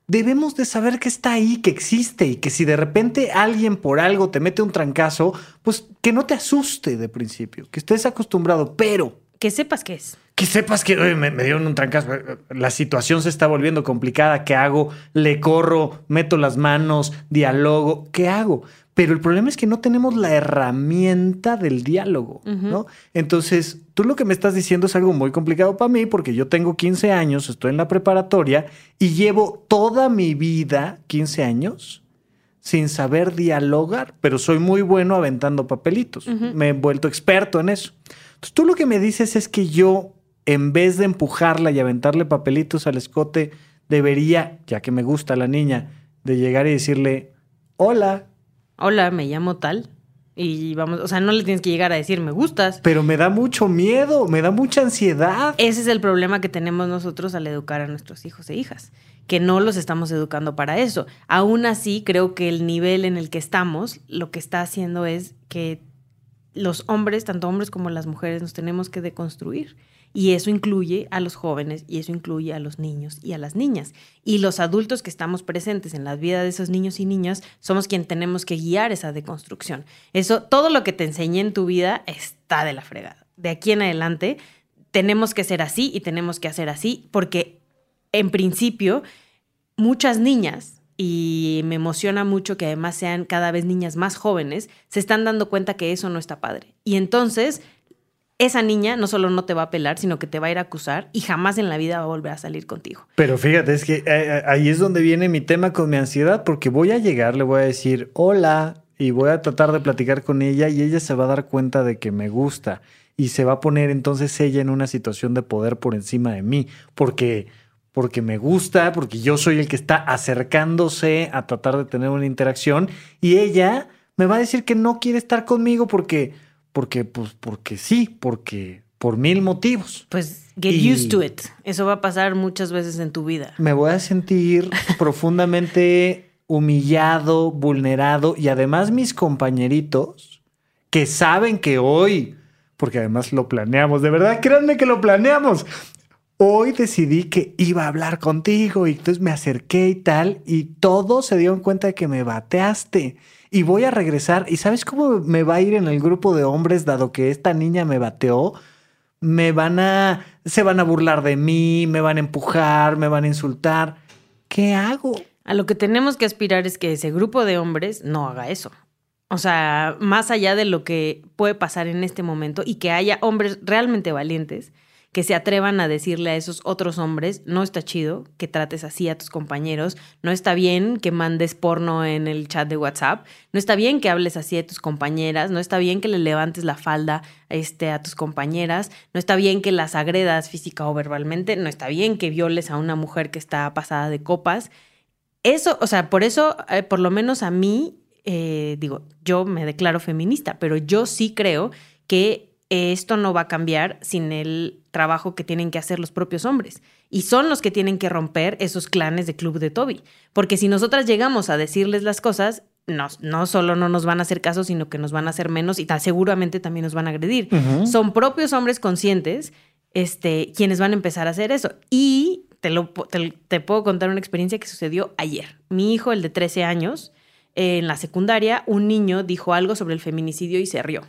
debemos de saber que está ahí, que existe y que si de repente alguien por algo te mete un trancazo, pues que no te asuste de principio, que estés acostumbrado, pero... Que sepas qué es. Que sepas que me, me, dieron un trancazo, la situación se está volviendo complicada, ¿qué hago? Le corro, meto las manos, dialogo, ¿qué hago? Pero el problema es que no tenemos la herramienta del diálogo, ¿no? Entonces, tú lo que me estás diciendo es algo muy complicado para mí porque yo tengo 15 años, estoy en la preparatoria y llevo toda mi vida, 15 años, sin saber dialogar, pero soy muy bueno aventando papelitos. Me he vuelto experto en eso. Entonces, tú lo que me dices es que yo, en vez de empujarla y aventarle papelitos al escote, debería, ya que me gusta la niña, de llegar y decirle, hola, hola, me llamo tal. Y vamos, o sea, no le tienes que llegar a decir me gustas. Pero me da mucho miedo, me da mucha ansiedad. Ese es el problema que tenemos nosotros al educar a nuestros hijos e hijas, que no los estamos educando para eso. Aún así, creo que el nivel en el que estamos lo que está haciendo es que los hombres, tanto hombres como las mujeres, nos tenemos que deconstruir y eso incluye a los jóvenes y eso incluye a los niños y a las niñas. Y los adultos que estamos presentes en la vida de esos niños y niñas somos quien tenemos que guiar esa deconstrucción. Eso, todo lo que te enseñé en tu vida está de la fregada. De aquí en adelante tenemos que ser así y tenemos que hacer así porque en principio muchas niñas y me emociona mucho que además sean cada vez niñas más jóvenes, se están dando cuenta que eso no está padre. Y entonces esa niña no solo no te va a pelar, sino que te va a ir a acusar y jamás en la vida va a volver a salir contigo. Pero fíjate, es que eh, eh, ahí es donde viene mi tema con mi ansiedad, porque voy a llegar, le voy a decir hola y voy a tratar de platicar con ella y ella se va a dar cuenta de que me gusta y se va a poner entonces ella en una situación de poder por encima de mí, porque porque me gusta, porque yo soy el que está acercándose a tratar de tener una interacción y ella me va a decir que no quiere estar conmigo porque porque, pues, porque sí, porque por mil motivos. Pues get used to it. Eso va a pasar muchas veces en tu vida. Me voy a sentir profundamente humillado, vulnerado y además mis compañeritos que saben que hoy, porque además lo planeamos, de verdad, créanme que lo planeamos. Hoy decidí que iba a hablar contigo y entonces me acerqué y tal y todos se dieron cuenta de que me bateaste y voy a regresar. ¿Y sabes cómo me va a ir en el grupo de hombres dado que esta niña me bateó? Me van a, se van a burlar de mí, me van a empujar, me van a insultar. ¿Qué hago? A lo que tenemos que aspirar es que ese grupo de hombres no haga eso. O sea, más allá de lo que puede pasar en este momento y que haya hombres realmente valientes que se atrevan a decirle a esos otros hombres, no está chido que trates así a tus compañeros, no está bien que mandes porno en el chat de WhatsApp, no está bien que hables así de tus compañeras, no está bien que le levantes la falda este, a tus compañeras, no está bien que las agredas física o verbalmente, no está bien que violes a una mujer que está pasada de copas. Eso, o sea, por eso, eh, por lo menos a mí, eh, digo, yo me declaro feminista, pero yo sí creo que esto no va a cambiar sin el trabajo que tienen que hacer los propios hombres. Y son los que tienen que romper esos clanes de Club de Toby. Porque si nosotras llegamos a decirles las cosas, no, no solo no nos van a hacer caso, sino que nos van a hacer menos y seguramente también nos van a agredir. Son propios hombres conscientes este, quienes van a empezar a hacer eso. Y te, lo, te, puedo contar una experiencia que sucedió ayer. Mi hijo, el de 13 años, en la secundaria, un niño dijo algo sobre el feminicidio y se rió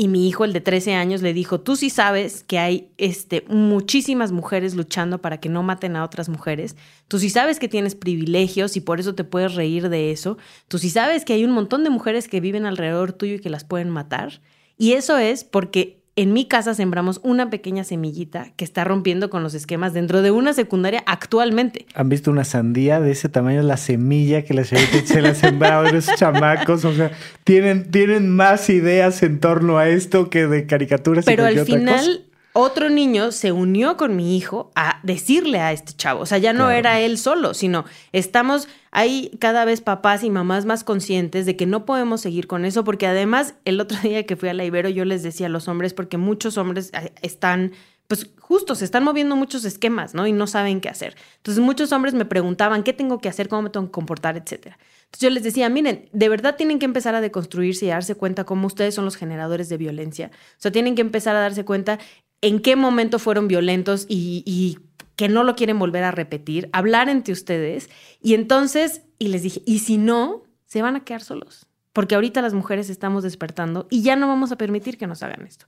y mi hijo, el de 13 años, le dijo, tú sí sabes que hay este, muchísimas mujeres luchando para que no maten a otras mujeres, tú sí sabes que tienes privilegios y por eso te puedes reír de eso, tú sí sabes que hay un montón de mujeres que viven alrededor tuyo y que las pueden matar. Y eso es porque en mi casa sembramos una pequeña semillita que está rompiendo con los esquemas dentro de una secundaria actualmente. ¿Han visto una sandía de ese tamaño? La semilla que la señorita se la sembrado de esos chamacos. O sea, tienen, tienen más ideas en torno a esto que de caricaturas. Pero al final, otro niño se unió con mi hijo a decirle a este chavo. O sea, ya no era él solo, sino estamos hay cada vez papás y mamás más conscientes de que no podemos seguir con eso, porque además el otro día que fui a la Ibero yo les decía a los hombres, porque muchos hombres eh, están, pues justo, se están moviendo muchos esquemas, ¿no? Y no saben qué hacer. Entonces muchos hombres me preguntaban, ¿qué tengo que hacer? ¿Cómo me tengo que comportar? Etcétera. Entonces yo les decía, miren, de verdad tienen que empezar a deconstruirse y darse cuenta cómo ustedes son los generadores de violencia. O sea, tienen que empezar a darse cuenta en qué momento fueron violentos y, y que no lo quieren volver a repetir, hablar entre ustedes y entonces, y les dije, y si no, se van a quedar solos, porque ahorita las mujeres estamos despertando y ya no vamos a permitir que nos hagan esto.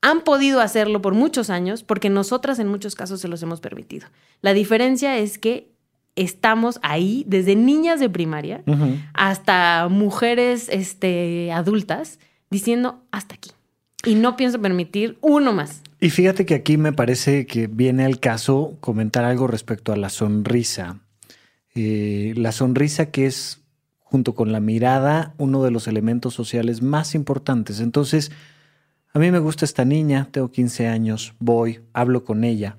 Han podido hacerlo por muchos años porque nosotras en muchos casos se los hemos permitido. La diferencia es que estamos ahí desde niñas de primaria hasta mujeres este, adultas diciendo hasta aquí. Y no pienso permitir uno más. Y fíjate que aquí me parece que viene al caso comentar algo respecto a la sonrisa. Eh, la sonrisa que es, junto con la mirada, uno de los elementos sociales más importantes. Entonces, a mí me gusta esta niña, tengo 15 años, voy, hablo con ella.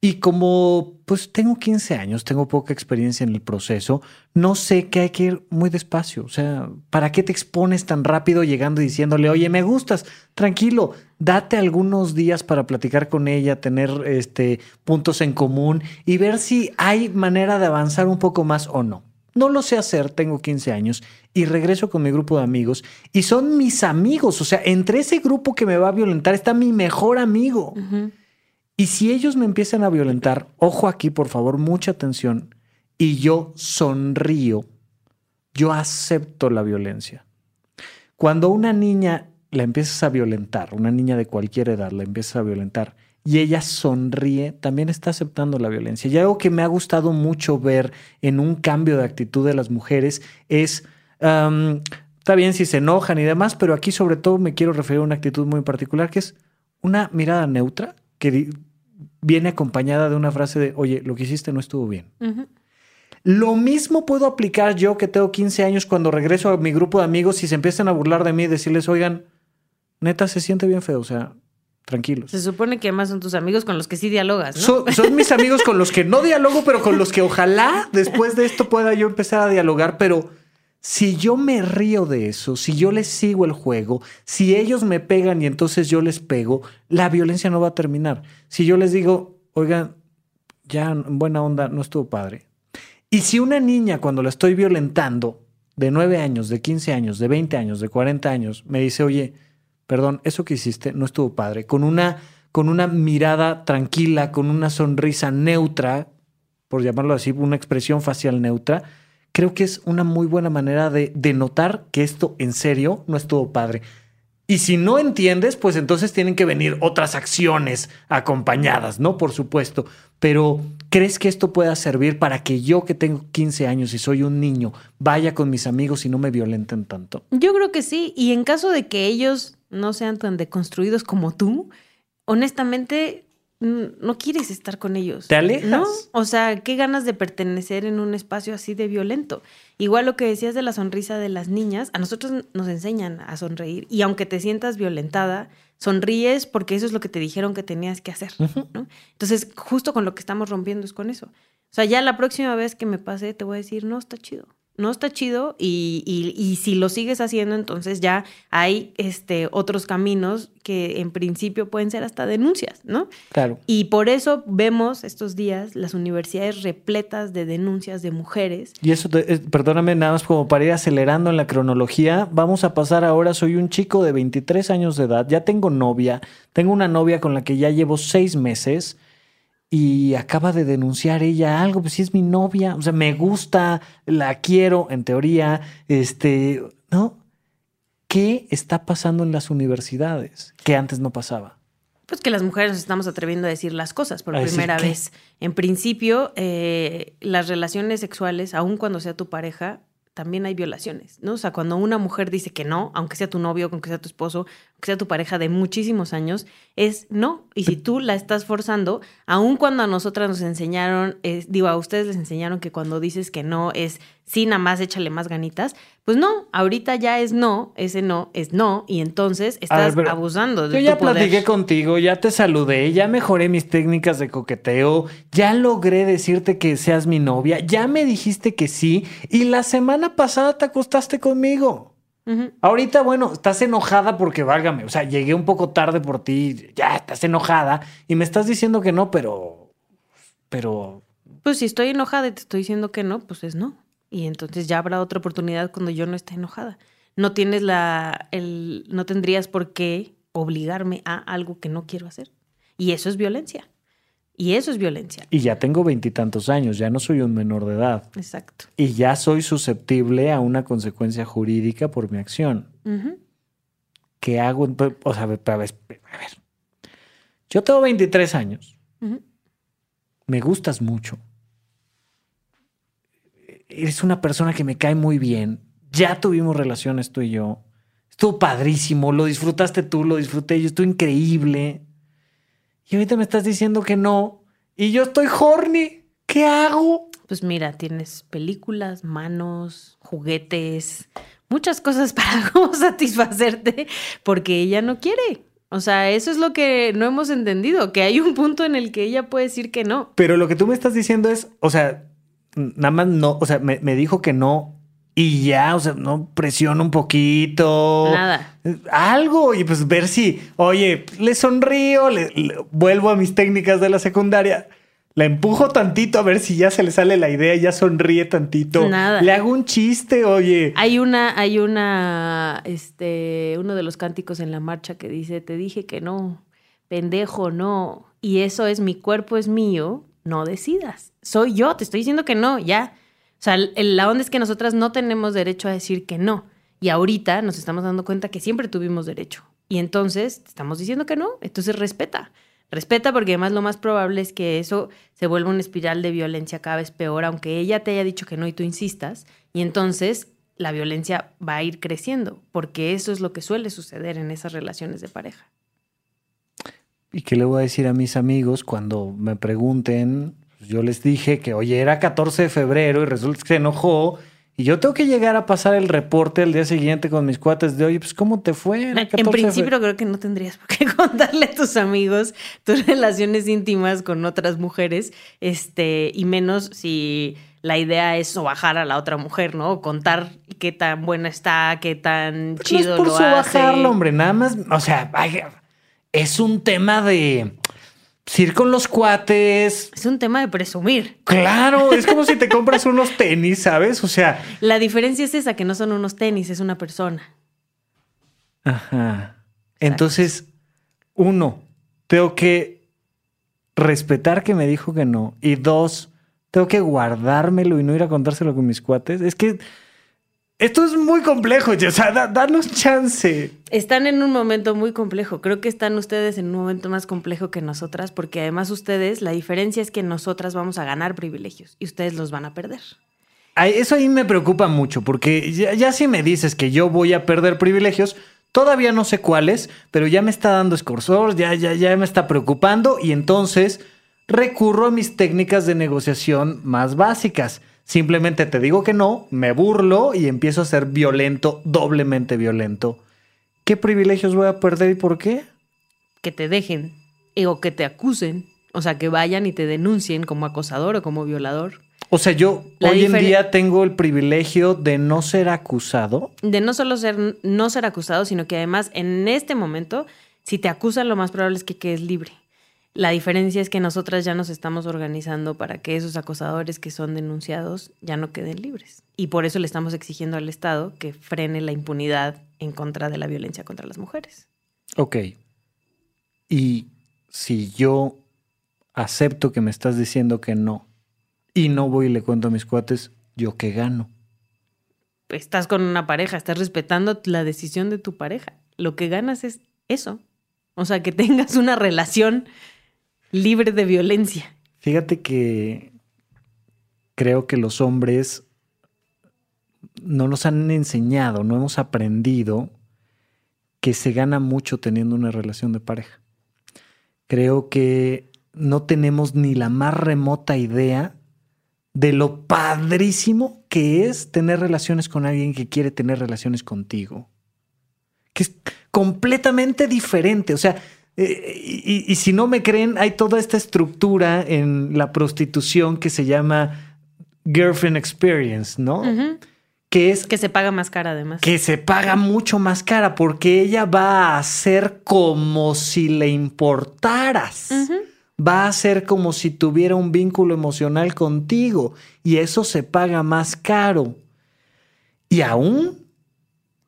Y como pues tengo 15 años, tengo poca experiencia en el proceso, no sé que hay que ir muy despacio. O sea, ¿para qué te expones tan rápido llegando y diciéndole, oye, me gustas? Tranquilo, date algunos días para platicar con ella, tener este, puntos en común y ver si hay manera de avanzar un poco más o no. No lo sé hacer, tengo 15 años y regreso con mi grupo de amigos y son mis amigos. O sea, entre ese grupo que me va a violentar está mi mejor amigo. Y si ellos me empiezan a violentar, ojo aquí, por favor, mucha atención, y yo sonrío, yo acepto la violencia. Cuando una niña la empiezas a violentar, una niña de cualquier edad la empiezas a violentar, y ella sonríe, también está aceptando la violencia. Y algo que me ha gustado mucho ver en un cambio de actitud de las mujeres es, está bien si se enojan y demás, pero aquí sobre todo me quiero referir a una actitud muy particular, que es una mirada neutra que viene acompañada de una frase de, oye, lo que hiciste no estuvo bien. Lo mismo puedo aplicar yo que tengo 15 años cuando regreso a mi grupo de amigos y se empiezan a burlar de mí y decirles, oigan, neta, se siente bien feo, o sea, tranquilos. Se supone que además son tus amigos con los que sí dialogas, ¿no? son mis amigos con los que no dialogo, pero con los que ojalá después de esto pueda yo empezar a dialogar, pero si yo me río de eso, si yo les sigo el juego, si ellos me pegan y entonces yo les pego, la violencia no va a terminar. Si yo les digo, oigan, ya en buena onda, no estuvo padre. Y si una niña cuando la estoy violentando, de 9 años, de 15 años, de 20 años, de 40 años, me dice, oye, perdón, eso que hiciste no estuvo padre, con una, con una mirada tranquila, con una sonrisa neutra, por llamarlo así, una expresión facial neutra, creo que es una muy buena manera de, notar que esto en serio no estuvo padre. Y si no entiendes, pues entonces tienen que venir otras acciones acompañadas, ¿no? Por supuesto. Pero ¿crees que esto pueda servir para que yo que tengo 15 años y soy un niño vaya con mis amigos y no me violenten tanto? Yo creo que sí. Y en caso de que ellos no sean tan deconstruidos como tú, honestamente no quieres estar con ellos. Te alejas. ¿No? O sea, qué ganas de pertenecer en un espacio así de violento. Igual lo que decías de la sonrisa de las niñas, a nosotros nos enseñan a sonreír y aunque te sientas violentada, sonríes porque eso es lo que te dijeron que tenías que hacer, ¿no? Entonces, justo con lo que estamos rompiendo es con eso. O sea, ya la próxima vez que me pase te voy a decir, no, está chido no está chido y, y, si lo sigues haciendo, entonces ya hay este, otros caminos que en principio pueden ser hasta denuncias, ¿no? Claro. Y por eso vemos estos días las universidades repletas de denuncias de mujeres. Y eso, perdóname, nada más como para ir acelerando en la cronología, vamos a pasar ahora, soy un chico de 23 años de edad, ya tengo novia, tengo una novia con la que ya llevo seis meses y acaba de denunciar ella algo, pues si es mi novia, o sea, me gusta, la quiero, en teoría, este, ¿no? ¿Qué está pasando en las universidades que antes no pasaba? Pues que las mujeres nos estamos atreviendo a decir las cosas por primera vez. En principio, eh, las relaciones sexuales, aun cuando sea tu pareja, también hay violaciones, ¿no? O sea, cuando una mujer dice que no, aunque sea tu novio, aunque sea tu esposo, aunque sea tu pareja de muchísimos años, es no. Y si tú la estás forzando, aun cuando a nosotras nos enseñaron, digo, a ustedes les enseñaron que cuando dices que no es sí, nada más échale más ganitas, pues no, ahorita ya es no, ese no es no, y entonces estás abusando de Yo ya platiqué contigo, ya te saludé, ya mejoré mis técnicas de coqueteo, ya logré decirte que seas mi novia, ya me dijiste que sí, y la semana pasada te acostaste conmigo. Ahorita, bueno, estás enojada porque válgame, o sea, llegué un poco tarde por ti, ya estás enojada y me estás diciendo que no, pero. Pero. Pues si estoy enojada y te estoy diciendo que no, pues es no y entonces ya habrá otra oportunidad cuando yo no esté enojada. No tienes la, el, no tendrías por qué obligarme a algo que no quiero hacer. Y eso es violencia. Y eso es violencia. Y ya tengo veintitantos años, ya no soy un menor de edad. Exacto. Y ya soy susceptible a una consecuencia jurídica por mi acción. ¿Qué hago? O sea, a ver, a ver, yo tengo 23 años. Me gustas mucho eres una persona que me cae muy bien. Ya tuvimos relaciones tú y yo. Estuvo padrísimo, lo disfrutaste tú, lo disfruté yo, estuvo increíble. Y ahorita me estás diciendo que no. Y yo estoy horny. ¿Qué hago? Pues mira, tienes películas, manos, juguetes, muchas cosas para satisfacerte, porque ella no quiere. O sea, eso es lo que no hemos entendido, que hay un punto en el que ella puede decir que no. Pero lo que tú me estás diciendo es, o sea, nada más no, o sea, me, dijo que no y ya, o sea, no presiona un poquito. Nada. Algo y pues ver si, oye, le sonrío, le, vuelvo a mis técnicas de la secundaria. La empujo tantito a ver si ya se le sale la idea, ya sonríe tantito. Nada. Le hago un chiste, oye. Hay una, hay una, este, uno de los cánticos en la marcha que dice, te dije que no, pendejo, no. Y eso es mi cuerpo es mío no decidas. Soy yo, te estoy diciendo que no, ya. O sea, la onda es que nosotras no tenemos derecho a decir que no. Y ahorita nos estamos dando cuenta que siempre tuvimos derecho. Y entonces estamos diciendo que no. Entonces respeta. Respeta porque además lo más probable es que eso se vuelva una espiral de violencia cada vez peor, aunque ella te haya dicho que no y tú insistas. Y entonces la violencia va a ir creciendo, porque eso es lo que suele suceder en esas relaciones de pareja. ¿Y qué le voy a decir a mis amigos cuando me pregunten? Pues yo les dije que, oye, era 14 de febrero y resulta que se enojó. Y yo tengo que llegar a pasar el reporte al día siguiente con mis cuates de, oye, pues ¿cómo te fue? En principio creo que no tendrías por qué contarle a tus amigos tus relaciones íntimas con otras mujeres, este, y menos si la idea es sobajar a la otra mujer, ¿no? O contar qué tan buena está, qué tan chido no es por lo hombre, nada más, o sea, es un tema de ir con los cuates. Es un tema de presumir. Claro, es como si te compras unos tenis, ¿sabes? O sea. La diferencia es esa, que no son unos tenis, es una persona. Ajá. Entonces, uno, tengo que respetar que me dijo que no. Y dos, tengo que guardármelo y no ir a contárselo con mis cuates. Es que esto es muy complejo, o sea, danos chance. Están en un momento muy complejo. Creo que están ustedes en un momento más complejo que nosotras, porque además ustedes, la diferencia es que nosotras vamos a ganar privilegios y ustedes los van a perder. Eso ahí me preocupa mucho, porque ya, si me dices que yo voy a perder privilegios, Todavía no sé cuáles, pero ya me está dando escorzor, ya, ya, ya me está preocupando y entonces recurro a mis técnicas de negociación más básicas. Simplemente te digo que no, me burlo y empiezo a ser violento, doblemente violento. ¿Qué privilegios voy a perder y por qué? Que te dejen o que te acusen, o sea, que vayan y te denuncien como acosador o como violador. O sea, yo hoy en día tengo el privilegio de no ser acusado. De no solo ser, no ser acusado, sino que además en este momento, si te acusan, lo más probable es que quedes libre. La diferencia es que nosotras ya nos estamos organizando para que esos acosadores que son denunciados ya no queden libres. Y por eso le estamos exigiendo al Estado que frene la impunidad en contra de la violencia contra las mujeres. Ok. Y si yo acepto que me estás diciendo que no, y no voy y le cuento a mis cuates, ¿yo qué gano? Estás con una pareja, estás respetando la decisión de tu pareja. Lo que ganas es eso. O sea, que tengas una relación libre de violencia. Fíjate que creo que los hombres no nos han enseñado, no hemos aprendido que se gana mucho teniendo una relación de pareja. Creo que no tenemos ni la más remota idea de lo padrísimo que es tener relaciones con alguien que quiere tener relaciones contigo. Que es completamente diferente. O sea, eh, y, si no me creen, hay toda esta estructura en la prostitución que se llama girlfriend experience, ¿no? Que es... Que se paga más cara además. Que se paga mucho más cara porque ella va a hacer como si le importaras va a ser como si tuviera un vínculo emocional contigo y eso se paga más caro. Y aún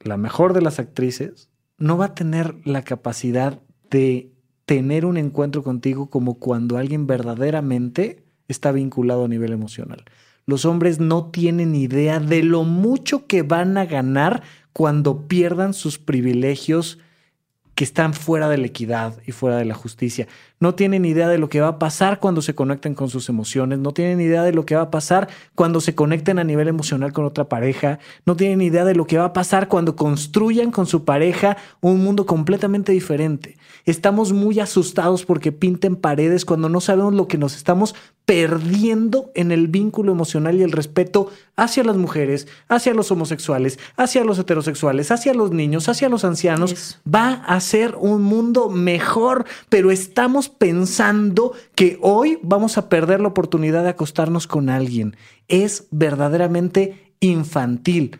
la mejor de las actrices no va a tener la capacidad de tener un encuentro contigo como cuando alguien verdaderamente está vinculado a nivel emocional. Los hombres no tienen idea de lo mucho que van a ganar cuando pierdan sus privilegios que están fuera de la equidad y fuera de la justicia. No tienen idea de lo que va a pasar cuando se conecten con sus emociones, no tienen idea de lo que va a pasar cuando se conecten a nivel emocional con otra pareja, no tienen idea de lo que va a pasar cuando construyan con su pareja un mundo completamente diferente. Estamos muy asustados porque pinten paredes cuando no sabemos lo que nos estamos perdiendo en el vínculo emocional y el respeto hacia las mujeres, hacia los homosexuales, hacia los heterosexuales, hacia los niños, hacia los ancianos. Va a ser un mundo mejor, pero estamos pensando que hoy vamos a perder la oportunidad de acostarnos con alguien. Es verdaderamente infantil,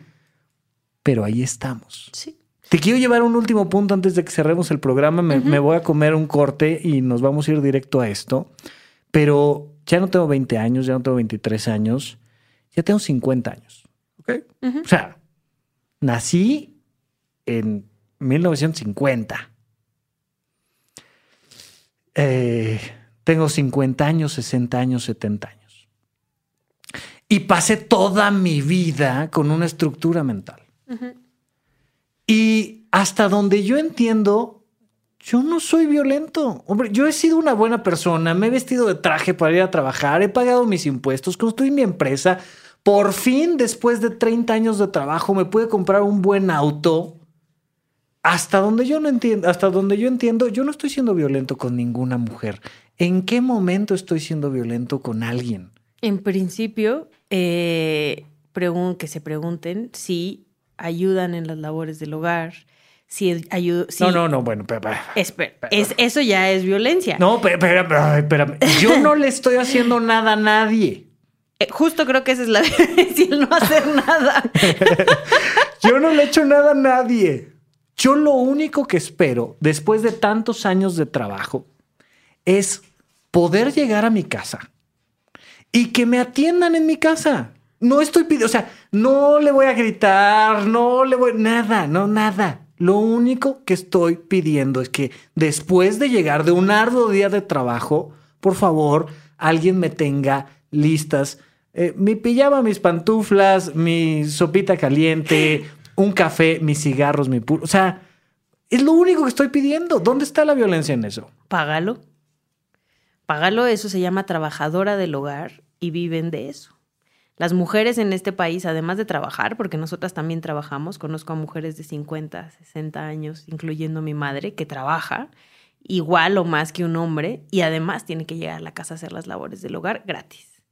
pero ahí estamos. Sí. Te quiero llevar un último punto antes de que cerremos el programa. Me, me voy a comer un corte y nos vamos a ir directo a esto. Pero ya no tengo 20 años, ya no tengo 23 años, ya tengo 50 años. ¿Ok? O sea, nací en 1950. Eh, tengo 50 años, 60 años, 70 años. Y pasé toda mi vida con una estructura mental. Y hasta donde yo entiendo, yo no soy violento. Hombre, yo he sido una buena persona, me he vestido de traje para ir a trabajar, he pagado mis impuestos, construí mi empresa. Por fin, después de 30 años de trabajo, me pude comprar un buen auto. Hasta donde yo no entiendo, hasta donde yo entiendo, yo no estoy siendo violento con ninguna mujer. ¿En qué momento estoy siendo violento con alguien? En principio, eh, que se pregunten si ayudan en las labores del hogar, si ayuda. no, no, no, bueno, espera, es, eso ya es violencia. No, espera, espera, Yo no le estoy haciendo nada a nadie. Eh, justo creo que esa es la violencia, el no hacer nada. Yo no le he hecho nada a nadie. Yo lo único que espero, después de tantos años de trabajo, es poder llegar a mi casa y que me atiendan en mi casa. No estoy pidiendo, o sea, no le voy a gritar, no le voy, nada, no, nada. Lo único que estoy pidiendo es que después de llegar de un arduo día de trabajo, por favor, alguien me tenga listas eh, mi pijama, mis pantuflas, mi sopita caliente, un café, mis cigarros, mi puro. O sea, es lo único que estoy pidiendo. ¿Dónde está la violencia en eso? Págalo. Págalo, eso se llama trabajadora del hogar y viven de eso. Las mujeres en este país, además de trabajar, porque nosotras también trabajamos, conozco a mujeres de 50, 60 años, incluyendo mi madre, que trabaja igual o más que un hombre y además tiene que llegar a la casa a hacer las labores del hogar gratis.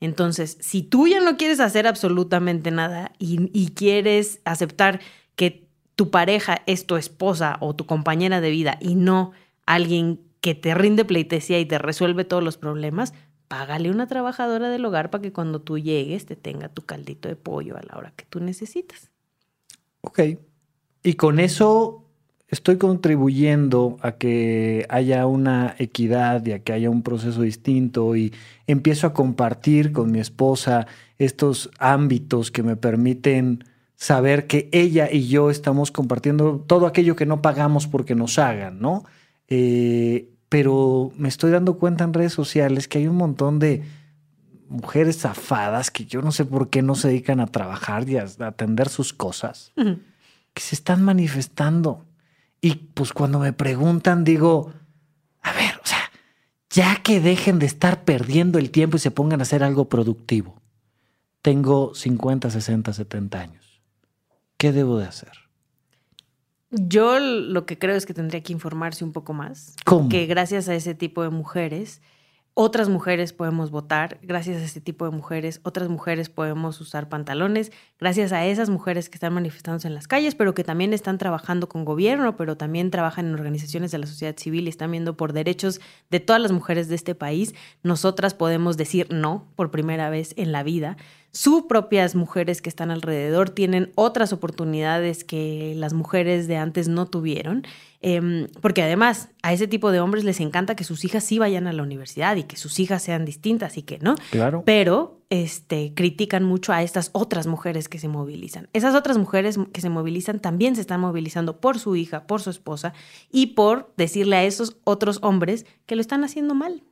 Entonces, si tú ya no quieres hacer absolutamente nada y, y quieres aceptar que tu pareja es tu esposa o tu compañera de vida y no alguien que te rinde pleitesía y te resuelve todos los problemas, págale una trabajadora del hogar para que cuando tú llegues te tenga tu caldito de pollo a la hora que tú necesitas. Ok. Y con eso estoy contribuyendo a que haya una equidad y a que haya un proceso distinto y empiezo a compartir con mi esposa estos ámbitos que me permiten saber que ella y yo estamos compartiendo todo aquello que no pagamos porque nos hagan, ¿no? Eh, pero me estoy dando cuenta en redes sociales que hay un montón de mujeres zafadas que yo no sé por qué no se dedican a trabajar y a, atender sus cosas, que se están manifestando. Y pues cuando me preguntan, digo, a ver, o sea, ya que dejen de estar perdiendo el tiempo y se pongan a hacer algo productivo. Tengo 50, 60, 70 años. ¿Qué debo de hacer? Yo lo que creo es que tendría que informarse un poco más. ¿Cómo? Que gracias a ese tipo de mujeres, otras mujeres podemos votar. Gracias a ese tipo de mujeres, otras mujeres podemos usar pantalones. Gracias a esas mujeres que están manifestándose en las calles, pero que también están trabajando con gobierno, pero también trabajan en organizaciones de la sociedad civil y están viendo por derechos de todas las mujeres de este país, nosotras podemos decir no por primera vez en la vida sus propias mujeres que están alrededor tienen otras oportunidades que las mujeres de antes no tuvieron, em, porque además a ese tipo de hombres les encanta que sus hijas sí vayan a la universidad y que sus hijas sean distintas y que no. Claro. Pero este, critican mucho a estas otras mujeres que se movilizan. Esas otras mujeres que se movilizan también se están movilizando por su hija, por su esposa y por decirle a esos otros hombres que lo están haciendo mal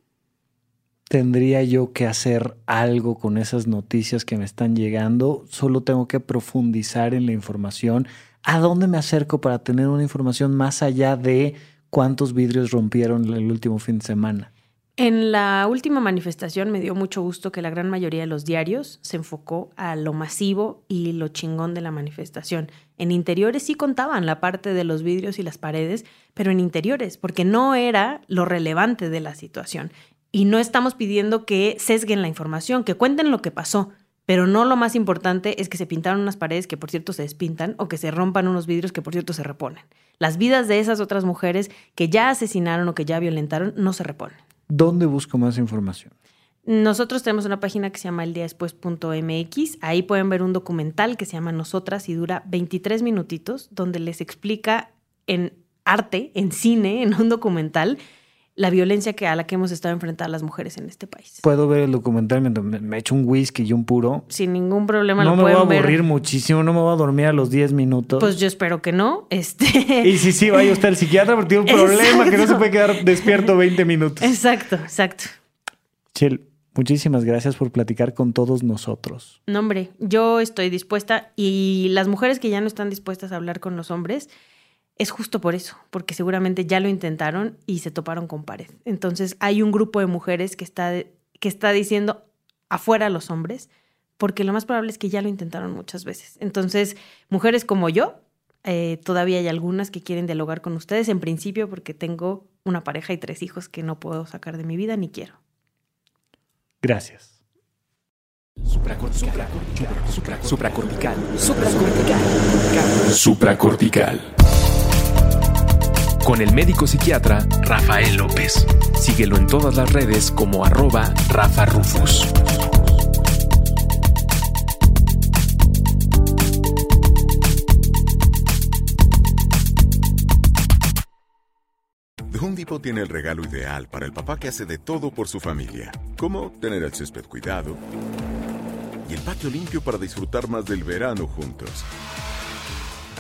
tendría yo que hacer algo con esas noticias que me están llegando, solo tengo que profundizar en la información. ¿A dónde me acerco para tener una información más allá de cuántos vidrios rompieron el último fin de semana? En la última manifestación me dio mucho gusto que la gran mayoría de los diarios se enfocó a lo masivo y lo chingón de la manifestación. En interiores sí contaban la parte de los vidrios y las paredes, pero en interiores, porque no era lo relevante de la situación. Y no estamos pidiendo que sesguen la información, que cuenten lo que pasó, pero no lo más importante es que se pintaron unas paredes que por cierto se despintan o que se rompan unos vidrios que por cierto se reponen. Las vidas de esas otras mujeres que ya asesinaron o que ya violentaron no se reponen. ¿Dónde busco más información? Nosotros tenemos una página que se llama eldiadespués.mx. Ahí pueden ver un documental que se llama Nosotras y dura 23 minutitos, donde les explica en arte, en cine, en un documental, la violencia que a la que hemos estado enfrentadas las mujeres en este país. Puedo ver el documental mientras me, echo un whisky y un puro. Sin ningún problema. No lo me voy a aburrir ver. muchísimo, no me voy a dormir a los 10 minutos. Pues yo espero que no. Este. y si sí, vaya usted al psiquiatra porque tiene un problema que no se puede quedar despierto 20 minutos. Exacto, exacto. Chel, muchísimas gracias por platicar con todos nosotros. No, hombre, yo estoy dispuesta y las mujeres que ya no están dispuestas a hablar con los hombres, es justo por eso, porque seguramente ya lo intentaron y se toparon con pared. Entonces hay un grupo de mujeres que está, que está diciendo afuera a los hombres, porque lo más probable es que ya lo intentaron muchas veces. Entonces, mujeres como yo, eh, todavía hay algunas que quieren dialogar con ustedes, en principio porque tengo una pareja y tres hijos que no puedo sacar de mi vida ni quiero. Gracias. Supracortical. Supracortical. Supracortical. Supracortical. Con el médico psiquiatra Rafael López. Síguelo en todas las redes como arroba Rafa Rufus. Home tiene el regalo ideal para el papá que hace de todo por su familia, como tener el césped cuidado y el patio limpio para disfrutar más del verano juntos.